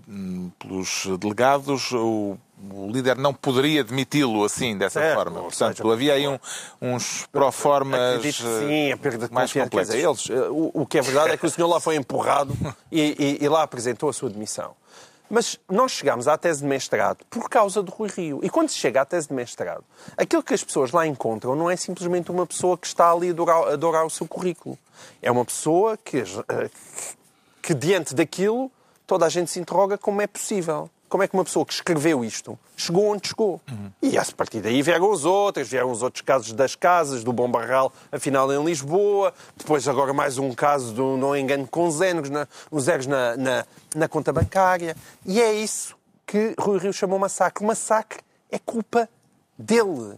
pelos delegados, o, o líder não poderia demiti-lo assim, dessa Certo, forma. Portanto, seja, havia aí um- uns proformas sim, a perda de mais complexos. dizer, eles, eh, o, o que é verdade é que o senhor lá foi empurrado e, e- e lá apresentou a sua demissão. Mas nós chegámos à tese de mestrado por causa do Rui Rio. E quando se chega à tese de mestrado, aquilo que as pessoas lá encontram não é simplesmente uma pessoa que está ali a adorar, a adorar o seu currículo. É uma pessoa que, eh, que, diante daquilo, toda a gente se interroga como é possível. Como é que uma pessoa que escreveu isto chegou onde chegou? E a partir daí vieram os outros, vieram os outros casos das casas, do Bom Barral, afinal em Lisboa, depois agora mais um caso do não engano com zeros, na, os zeros na, na, na conta bancária. E é isso que Rui Rio chamou massacre. O massacre é culpa dele.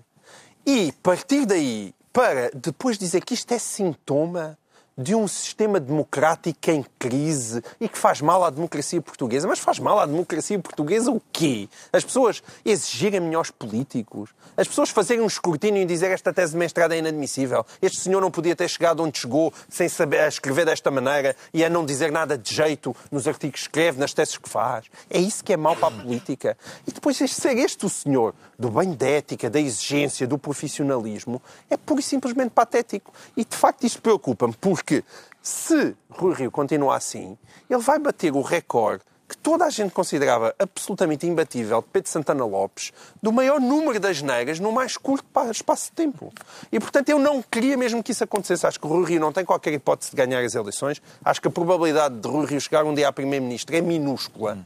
E partir daí para depois dizer que isto é sintoma de um sistema democrático em crise e que faz mal à democracia portuguesa. Mas faz mal à democracia portuguesa o quê? As pessoas exigirem melhores políticos? As pessoas fazerem um escrutínio e dizer esta tese de mestrado é inadmissível? Este senhor não podia ter chegado onde chegou sem saber a escrever desta maneira e a não dizer nada de jeito nos artigos que escreve, nas teses que faz? É isso que é mau para a política. E depois ser este o senhor do bem da ética, da exigência, do profissionalismo, é pura e simplesmente patético. E de facto isto preocupa-me, se Rui Rio continua assim, ele vai bater o recorde que toda a gente considerava absolutamente imbatível de Pedro Santana Lopes, do maior número das negras no mais curto pa- espaço de tempo. E, portanto, eu não queria mesmo que isso acontecesse. Acho que o Rui Rio não tem qualquer hipótese de ganhar as eleições. Acho que a probabilidade de Rui Rio chegar um dia a Primeiro-Ministro é minúscula.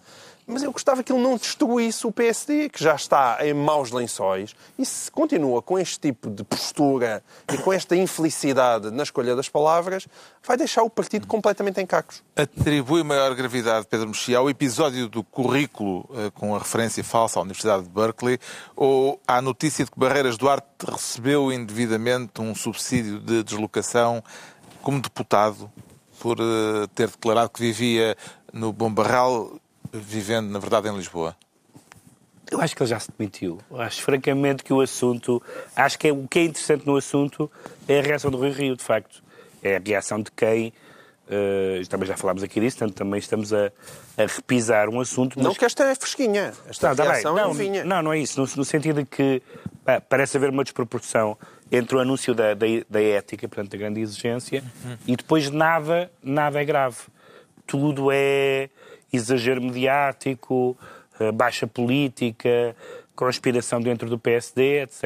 Mas eu gostava que ele não destruísse o PSD, que já está em maus lençóis, e se continua com este tipo de postura e com esta infelicidade na escolha das palavras, vai deixar o partido completamente em cacos. Atribui maior gravidade, Pedro Mexia, ao episódio do currículo eh, com a referência falsa à Universidade de Berkeley ou à notícia de que Barreiras Duarte recebeu indevidamente um subsídio de deslocação como deputado por eh, ter declarado que vivia no Bom Barral, vivendo, na verdade, em Lisboa? Eu acho que ele já se demitiu. Acho francamente que o assunto. Acho que é, o que é interessante no assunto é a reação do Rui Rio, de facto. É a reação de quem. eh, também já falámos aqui disso, portanto também estamos a, a repisar um assunto. Não mas- que esta é fresquinha. Esta Não, tá reação é não, novinha. não, não é isso. No, no sentido de que pá, parece haver uma desproporção entre o anúncio da, da, da ética, portanto, da grande exigência, e depois nada, nada é grave. Tudo é exagero mediático, eh, baixa política, conspiração dentro do PSD, etc.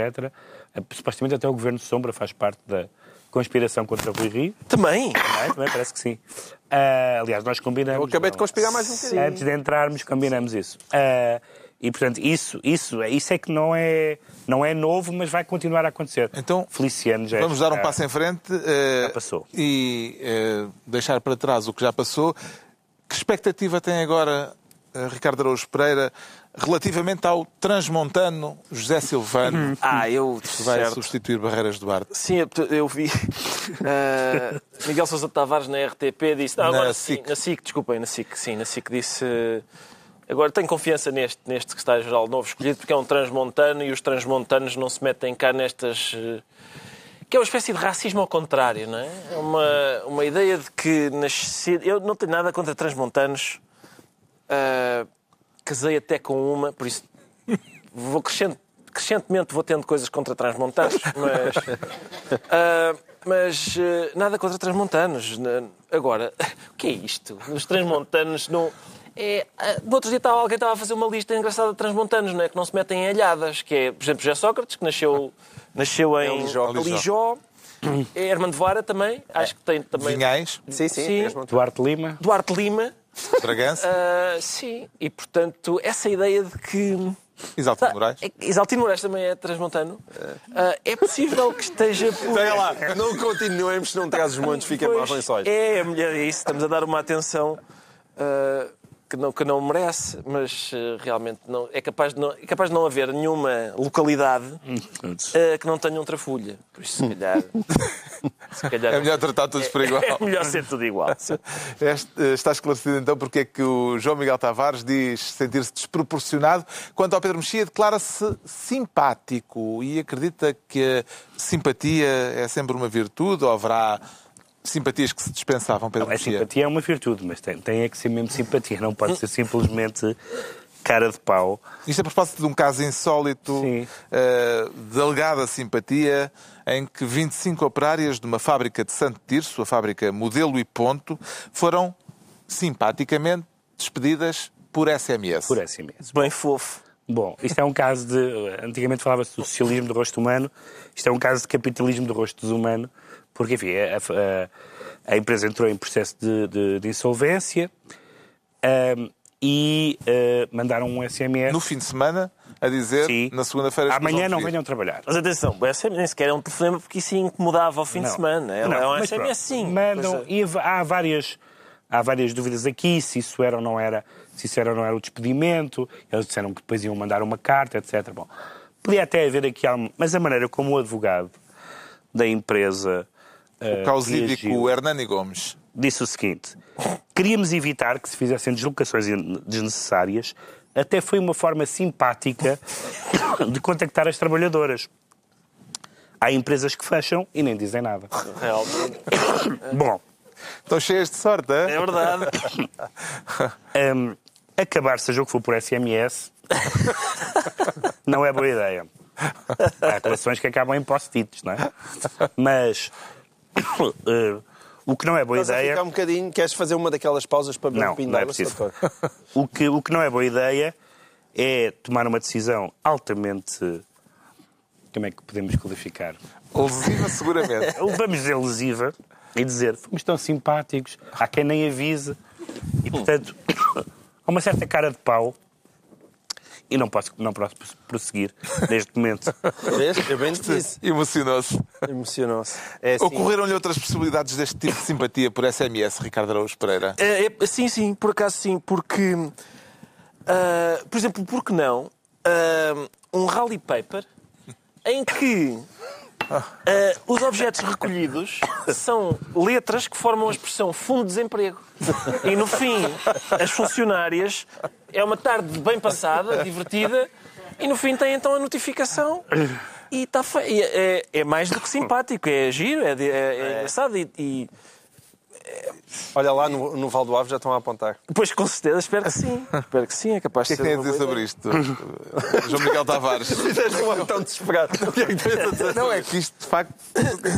Eh, Supostamente até o Governo Sombra faz parte da conspiração contra o Rui Rio. Também. Não é? Também parece que sim. Ah, aliás, nós combinamos. Eu acabei de não? conspirar mais um bocadinho. Antes de entrarmos, combinamos isso. Ah, e, portanto, isso, isso, isso é que não é, não é novo, mas vai continuar a acontecer. Então, Feliciano já Vamos dar um está- passo em frente eh, Já passou. e eh, deixar para trás o que já passou. Que expectativa tem agora eh, Ricardo Araújo Pereira relativamente ao transmontano José Silvano, Ah, eu. que vai certo. substituir Barreiras Duarte? Sim, eu- vi. Ah, Miguel Sousa Tavares na RTP disse. Na agora sim, SIC. na SIC, desculpem, na SIC, sim, na SIC disse. eh, Agora tenho confiança neste, neste secretário-geral novo escolhido porque é um transmontano e os transmontanos não se metem cá nestas. eh, Que é uma espécie de racismo ao contrário, não é? É uma, uma ideia de que nasci... Eu não tenho nada contra transmontanos. Ah, casei até com uma, por isso vou crescente, crescentemente vou tendo coisas contra transmontanos, mas ah, Mas eh, nada contra transmontanos. Agora, o que é isto? Os transmontanos não. É, no outro dia alguém estava a fazer uma lista engraçada de transmontanos, não é? Que não se metem em alhadas. Que é, por exemplo, José Sócrates, que nasceu, nasceu em Lijó. Lijó. É Hermano de Vara também. Acho que tem também. Vinhais, Sim, sim. Sim. Duarte Lima. Duarte Lima. Bragança, Ah, sim. E, portanto, essa ideia de que. Exaltino Moraes. É Exaltino Moraes também é transmontano. Ah, é possível que esteja por. Olha lá, não continuemos, se não trazes montes, fica Pois, mais lençóis. É, é melhor isso. Estamos a dar uma atenção ah, que, não, que não merece, mas ah, realmente não, é, capaz de não, é capaz de não haver nenhuma localidade ah, que não tenha um trafulha. Por isso, se calhar. se calhar É melhor tratar todos por igual. É melhor ser tudo igual. Eh, está esclarecido então porque é que o João Miguel Tavares diz sentir-se desproporcionado. Quanto ao Pedro Mexia, declara-se simpático e acredita que a simpatia é sempre uma virtude ou haverá simpatias que se dispensavam, Pedro A Mexia? simpatia é uma virtude, mas tem, tem é que ser mesmo simpatia, não pode ser simplesmente cara de pau. Isto a propósito de um caso insólito eh, de alegada simpatia em que 25 operárias de uma fábrica de Santo Tirso, a fábrica Modelo e Ponto, foram simpaticamente despedidas por SMS. Por mesmo. Bem fofo. Bom, isto é um caso de. Antigamente falava-se do socialismo do rosto humano, isto é um caso de capitalismo do rosto desumano, porque, enfim, a, a- a empresa entrou em processo de, de- de insolvência ahm, e ah, mandaram um SMS. No fim de semana, a dizer, Sim. na segunda-feira... Amanhã não venham trabalhar. Mas atenção, o SMS nem sequer é um telefonema porque isso incomodava ao fim de Não. semana. É, Não, é um SMS pronto. sim. Mandam, Mas, e há várias, há várias dúvidas aqui, se isso era ou não era, se isso era ou não era o despedimento. Eles disseram que depois iam mandar uma carta, etc. Bom, podia até haver aqui algum... Mas a maneira como o advogado da empresa O causídico reagiu, Hernani Gomes. disse o seguinte: queríamos evitar que se fizessem deslocações desnecessárias, até foi uma forma simpática de contactar as trabalhadoras. Há empresas que fecham e nem dizem nada. realmente. Bom, Estão cheias de sorte, é? É verdade. hum, acabar, seja o que for por SMS, não é boa ideia. Há relações que acabam em post-its, não é? Mas eh, o que não é boa Estás a ideia. ficar um bocadinho, queres fazer uma daquelas pausas para beber Não, um pingo não é preciso. O que, o que não é boa ideia é tomar uma decisão altamente. Como é que podemos qualificar? Lesiva, seguramente. Vamos dizer lesiva e dizer fomos tão simpáticos, há quem nem avise. E, portanto, há uma certa cara de pau e não posso, não posso prosseguir neste momento. Vês? Eu bem te disse. Emocionou-se. Emocionou-se. É assim. Ocorreram-lhe outras possibilidades deste tipo de simpatia por SMS, Ricardo Araújo Pereira? É, é, sim, sim, por acaso sim, porque, ah, por exemplo, por que não ah, um rally paper em que ah, os objetos recolhidos são letras que formam a expressão fundo de desemprego. E no fim, as funcionárias é uma tarde bem passada, divertida, e no fim tem então a notificação. E está fe... é, é mais do que simpático, é giro, é, é- é engraçado e- e Olha lá, no, no Val do Ave já estão a apontar. Pois, com certeza, espero que sim. Espero que sim, é capaz O que de é que ser. tem a dizer sobre isto? João Miguel Tavares. Fizeste um tão desesperado. O que é que tens a dizer? Não, é que isto, de facto,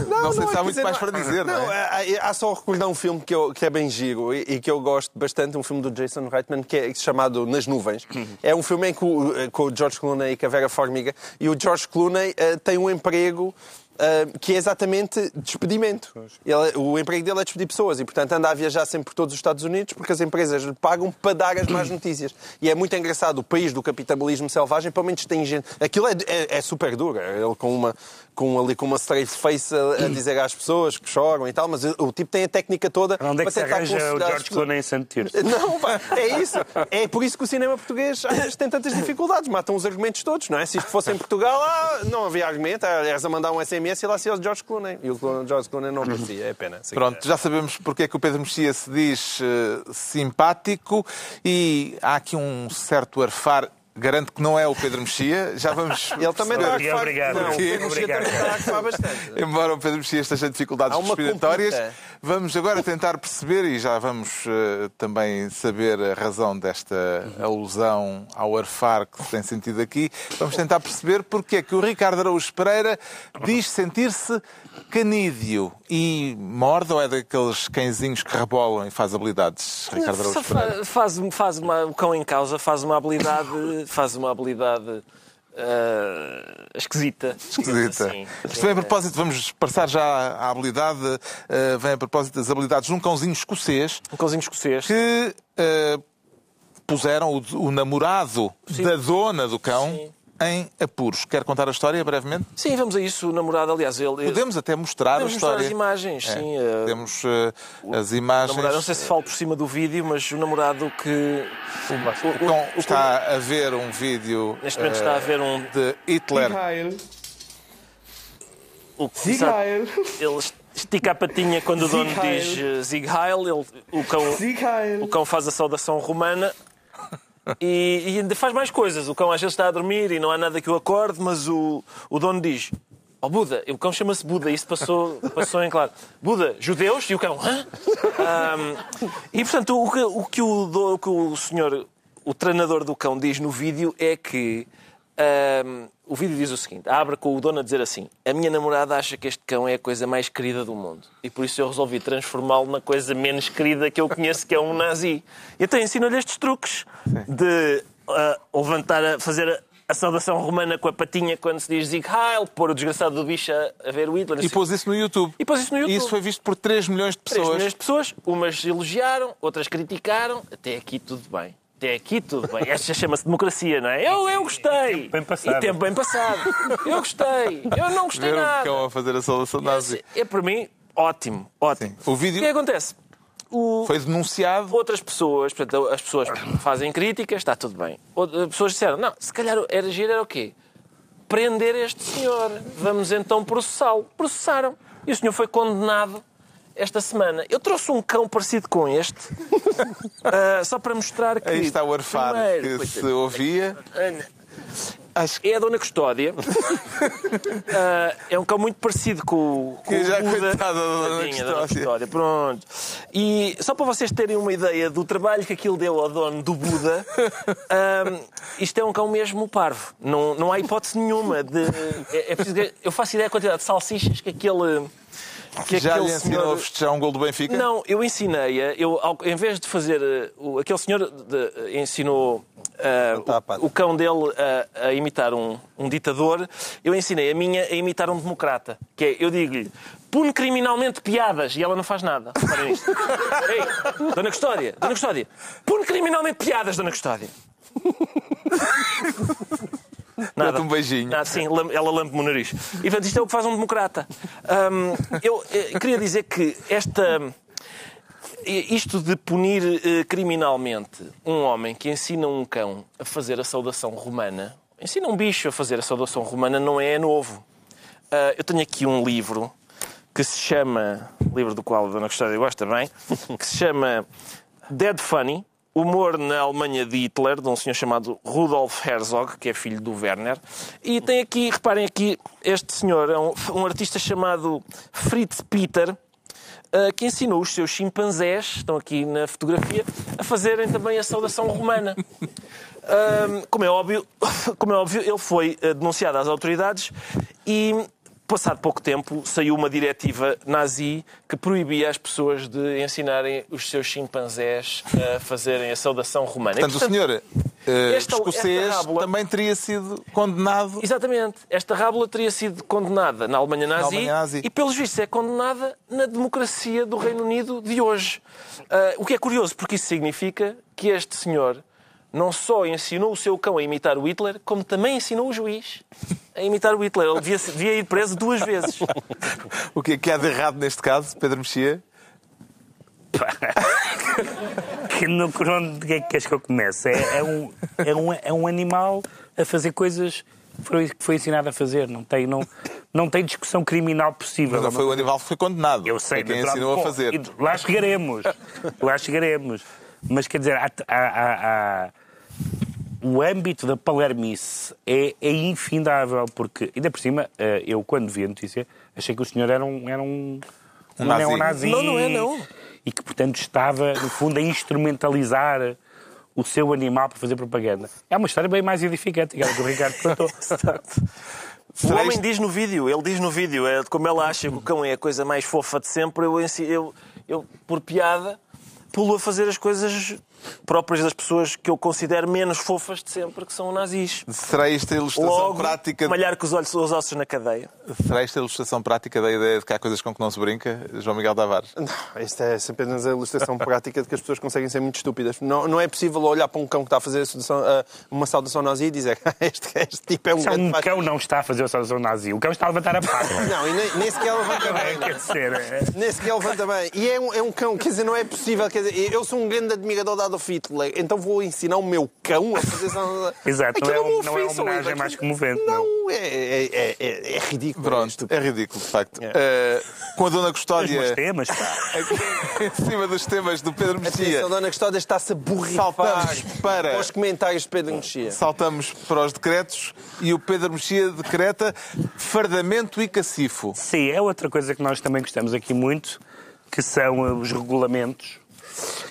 não, sei se há muito mais para dizer, não, é? há, há só recordar um filme que, eu- que é bem giro e, e que eu gosto bastante, um filme do Jason Reitman, que é chamado Nas Nuvens. É um filme em que o, com o George Clooney e com a Vera Farmiga, e o George Clooney eh, tem um emprego eh, que é exatamente despedimento. Ele- o emprego dele é despedir pessoas e, portanto, anda a viajar sempre por todos os Estados Unidos porque as empresas lhe pagam para dar as más notícias. E é muito engraçado, o país do capitalismo selvagem, pelo menos tem gente... Aquilo é, é, é super duro, ele com uma, com, ali, com uma straight face a, a dizer às pessoas que choram e tal, mas o, tipo tem a técnica toda Onde é que se para tentar arranja o George. Clooney em Santo Tirso? Não, pá, é isso. É por isso que o cinema português tem tantas dificuldades. Matam os argumentos todos, não é? Se isto fosse em Portugal, ah, não havia argumento. Eras a mandar um SMS e lá se o George Clooney. E o George Clooney não aparecia. É pena. Sim. Pronto, já sabemos porque é que o Pedro Mexia se diz eh, simpático e há aqui um certo arfar. Garanto que não é o Pedro Mexia. Já vamos. Ele também a perceber. arfar. Obrigado. Não, o Pedro Mexia Obrigado. também bastante. Embora o Pedro Mexia esteja em dificuldades respiratórias, computa. Vamos agora tentar perceber, e já vamos uh, também saber a razão desta alusão ao arfar que se tem sentido aqui, vamos tentar perceber porque é que o Ricardo Araújo Pereira diz sentir-se canídeo e morde ou é daqueles cãezinhos que rebolam e faz habilidades, Ricardo Araújo Pereira? Faz, faz uma, o cão em causa faz uma habilidade, faz uma habilidade Uh, esquisita. Esquisita. Assim. Isto vem a propósito, vamos passar já à habilidade, uh, vem a propósito das habilidades de um cãozinho escocês. Um cãozinho escocês. Que uh, puseram o, o namorado Sim. da dona do cão. Sim em apuros. Quer contar a história brevemente? Sim, vamos a isso. O namorado, aliás, ele. Podemos até mostrar Podemos a história. mostrar as imagens, é. sim. Temos uh, as imagens. Namorado, não sei se falo por cima do vídeo, mas o namorado que. O, o, o, o está a ver um vídeo. Neste momento uh, está a ver um. De Hitler. O que Ele estica a patinha quando o dono diz Sieg Heil. Ele, o, cão, o cão faz a saudação romana e, e, ainda faz mais coisas. O cão às vezes está a dormir e não há nada que o acorde, mas o, o dono diz: oh, Buda, o cão chama-se Buda, isso passou, passou em claro. Buda, judeus? E o cão, hã? Um, e portanto, o o, que o, o que o senhor, o treinador do cão, diz no vídeo é que um, o vídeo diz o seguinte: abre com o dono a dizer assim: A minha namorada acha que este cão é a coisa mais querida do mundo. E por isso eu resolvi transformá-lo na coisa menos querida que eu conheço, que é um nazi. E então ensino-lhe estes truques de uh, levantar, a, fazer a, a saudação romana com a patinha quando se diz Sieg Heil, pôr o desgraçado do bicho a, ver o Hitler. E pôs isso no YouTube. E pôs isso no YouTube. E isso foi visto por 3 milhões de pessoas. 3 milhões de pessoas. Umas elogiaram, outras criticaram. Até aqui tudo bem. Até aqui tudo bem. Esta chama-se democracia, não é? Eu, eu gostei. Bem passado. E tempo bem passado. Eu gostei. Eu não gostei Ver nada. o cão a fazer a saudação nazi. É, é para mim ótimo. Ótimo. Sim. O vídeo... O que acontece? O... Foi denunciado. Outras pessoas, portanto, as pessoas fazem críticas, está tudo bem. Outras pessoas disseram, não, se calhar era agir era o quê? Prender este senhor. Vamos então processá-lo. Processaram. E o senhor foi condenado esta semana. Eu trouxe um cão parecido com este, uh, só para mostrar que. Aí está o arfar primeiro, que se ouvia. Acho que é a Dona Custódia. uh, é um cão muito parecido com, com que já o Buda. Da Dona Custódia. Dona Custódia. Pronto. E só para vocês terem uma ideia do trabalho que aquilo deu ao dono do Buda, uh, isto é um cão mesmo parvo. Não, não há hipótese nenhuma de. É, é preciso, eu faço ideia da quantidade de salsichas que aquele que Já lhe ensinou senhor... a festejar um gol do Benfica? Não, eu ensinei-a. Eu, em vez de fazer... Uh, aquele senhor de, ensinou uh, o, o, cão dele a, a imitar um, um, ditador. Eu ensinei a minha a imitar um democrata. Que é, eu digo-lhe, pune criminalmente piadas e ela não faz nada. Reparem nisto. Ei, Dona Custódia, Dona Custódia, pune criminalmente piadas, Dona Custódia. Nada. um beijinho. Nada, sim, ela lampe-me o nariz. E portanto, isto é o que faz um democrata. Um, eu, eu eh, queria dizer que esta. Isto de punir uh, criminalmente um homem que ensina um cão a fazer a saudação romana, ensina um bicho a fazer a saudação romana, não é novo. Uh, eu tenho aqui um livro que se chama, livro do qual a Dona Custódia gosta bem, que se chama Dead Funny, Humor na Alemanha de Hitler, de um senhor chamado Rudolf Herzog, que é filho do Werner. E tem aqui, reparem aqui, este senhor é um, um artista chamado Fritz Peter, uh, que ensinou os seus chimpanzés, estão aqui na fotografia, a fazerem também a saudação romana. Como, é óbvio, como é óbvio, ele foi uh, denunciado às autoridades e Passado pouco tempo, saiu uma diretiva nazi que proibia as pessoas de ensinarem os seus chimpanzés a fazerem a saudação romana. Portanto, e, portanto o senhor uh, esta, escocês esta rábula, também teria sido condenado... Exatamente. Esta rábula teria sido condenada na Alemanha nazi, na Alemanha nazi. e, pelos vistos, é condenada na democracia do Reino Unido de hoje. Uh, o que é curioso, porque isso significa que este senhor não só ensinou o seu cão a imitar o Hitler, como também ensinou o juiz a imitar o Hitler. Ele devia, devia ir preso duas vezes. o que é que há de errado neste caso, Pedro Mexia? que no onde é que queres que eu comece? É, é, um, é, um, é um animal a fazer coisas que foi, que foi ensinado a fazer. Não tem, não, não tem discussão criminal possível. Mas não foi o animal que foi condenado. Eu sei. É quem ensinou a fazer. Lá chegaremos. Lá chegaremos. Mas quer dizer, há, há, há o âmbito da palermice é, é infindável, porque, ainda por cima, eh, eu quando vi a notícia, achei que o senhor era um, era um, um nazi. neonazi. Não, não é, não. E que, portanto, estava, no fundo, a instrumentalizar o seu animal para fazer propaganda. É uma história bem mais edificante, aquela que o Ricardo contou. O homem diz no vídeo, ele diz no vídeo, é, como ela acha que o cão é a coisa mais fofa de sempre, eu, eu, eu por piada, pulo a fazer as coisas próprias das pessoas que eu considero menos fofas de sempre, que são nazis. Será isto a ilustração Logo, prática? malhar com os, olhos, os ossos na cadeia. Será isto a ilustração prática da ideia de que há coisas com que não se brinca? João Miguel Tavares. Não, isto é apenas a ilustração prática de que as pessoas conseguem ser muito estúpidas. Não, não é possível olhar para um cão que está a fazer a saudação- a- uma saudação nazi e dizer este, este tipo é um Se um faz- cão não está a fazer a saudação nazi, o cão está a levantar a faca. Não, e nem, nem sequer levanta bem. Quer dizer, é- Nem sequer levanta bem. E é um, é um cão, quer dizer, não é possível. Quer dizer, eu sou um grande admirador da Adolf Hitler, então vou ensinar o meu cão a fazer essa. Exato, não é um- uma não é uma homenagem aquilo- mais comovente, Não, é, é, é, é, é ridículo. é Pronto, é ridículo, de facto. É. Eh, com a Dona Os Custódia meus temas, pá. em cima dos temas do Pedro Mexia, Atenção, Dona Custódia está-se a borrifar Saltamos para- os comentários de Pedro Mexia. saltamos para os decretos e o Pedro Mexia decreta fardamento e cacifo. Sim, é outra coisa que nós também gostamos aqui muito, que são eh, os regulamentos.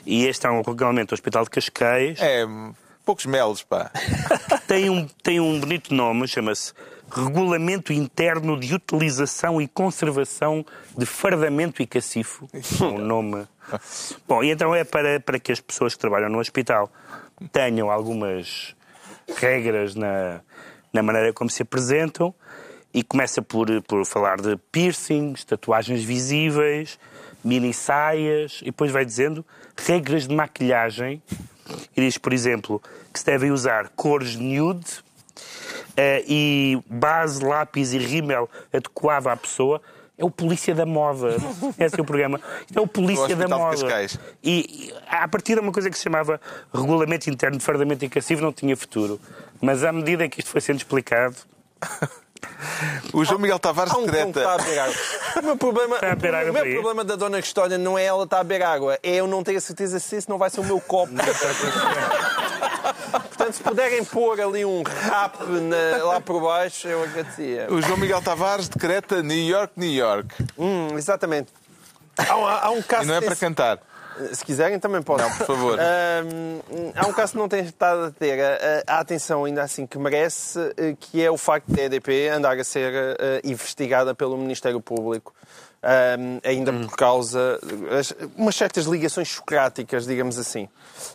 E este é um regulamento do Hospital de Cascais. É, poucos melos, pá. Tem um, tem um bonito nome, chama-se Regulamento Interno de Utilização e Conservação de Fardamento e Cacifo. Um nome. Bom, e então é para, para que as pessoas que trabalham no hospital tenham algumas regras na, na maneira como se apresentam e começa por, por falar de piercings, tatuagens visíveis, mini saias e depois vai dizendo regras de maquilhagem e diz, por exemplo, que se devem usar cores nude eh, e base, lápis e rímel adequado à pessoa. É o Polícia da Moda. Esse é o programa. É o Polícia da Moda. E, e a partir de uma coisa que se chamava Regulamento Interno de Fardamento e Cacifo não tinha futuro. Mas à medida que isto foi sendo explicado, O João Miguel Tavares Há um que está a decreta. beber água. O meu problema, Está a beber água o meu problema da Dona Custódia não é ela estar a beber água, é eu não ter a certeza se esse não vai ser o meu copo. Portanto, se puderem pôr ali um rap na- lá por baixo, eu agradecia. O João Miguel Tavares decreta New York, New York. Hum, exatamente. Há, um- há um caso E não é para cantar. Se quiserem, também podem. Não, por favor. Hum, há um caso que não tem estado a ter a, a atenção ainda assim que merece, eh, que é o facto da EDP andar a ser eh, investigada pelo Ministério Público. Hum, ainda por causa de as- umas certas ligações socráticas, digamos assim.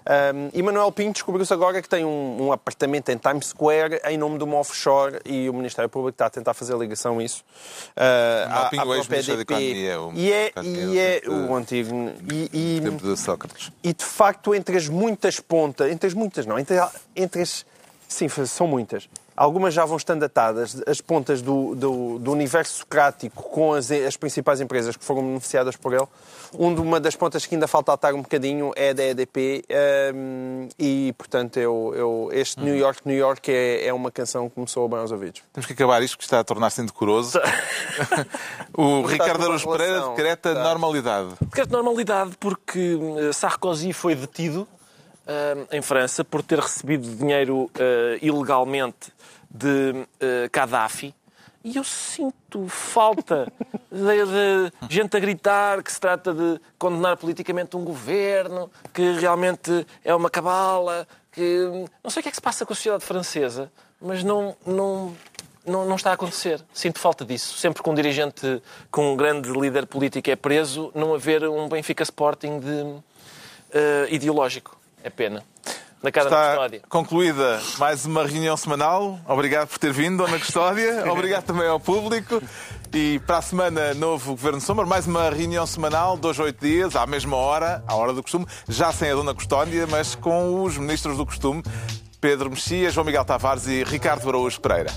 Um, e Manuel Pinto descobriu-se agora que tem um, um apartamento em Times Square em nome de uma offshore e o Ministério Público está a tentar fazer ligação a isso. Uh, Manuel à- Pinto, à própria EDP. O- E é, é, e é o antigo. E, e- Tempo de Sócrates. e de facto, entre as muitas pontas, entre as muitas não, entre, entre as. Sim, são muitas. Algumas já vão estando atadas, as pontas do, do, do universo socrático com as, as principais empresas que foram beneficiadas por ele. Um de- uma das pontas que ainda falta atar um bocadinho é da EDP. hum, e, portanto, eu, eu, este New York, New York é, é uma canção que me soa bem aos ouvidos. Temos que acabar isto, que está a tornar-se indecoroso. o Ricardo Araújo Pereira decreta Tá. normalidade. Decreto de normalidade porque eh, Sarkozy foi detido em França por ter recebido dinheiro eh, ilegalmente de eh, Gaddafi. E eu sinto falta de, de gente a gritar que se trata de condenar politicamente um governo, que realmente é uma cabala, que não sei o que é que se passa com a sociedade francesa, mas não, não, não, não está a acontecer. Sinto falta disso. Sempre que um dirigente, com um grande líder político é preso, não haver um Benfica Sporting de, eh, ideológico. É pena. Na cara da Está custódia. concluída mais uma reunião semanal. Obrigado por ter vindo, Dona Custódia. Obrigado também ao público. E para a semana, novo Governo Sombra. Mais uma reunião semanal, dois, oito dias, à mesma hora, à hora do costume. Já sem a Dona Custódia, mas com os ministros do costume. Pedro Mexia, João Miguel Tavares e Ricardo Araújo Pereira.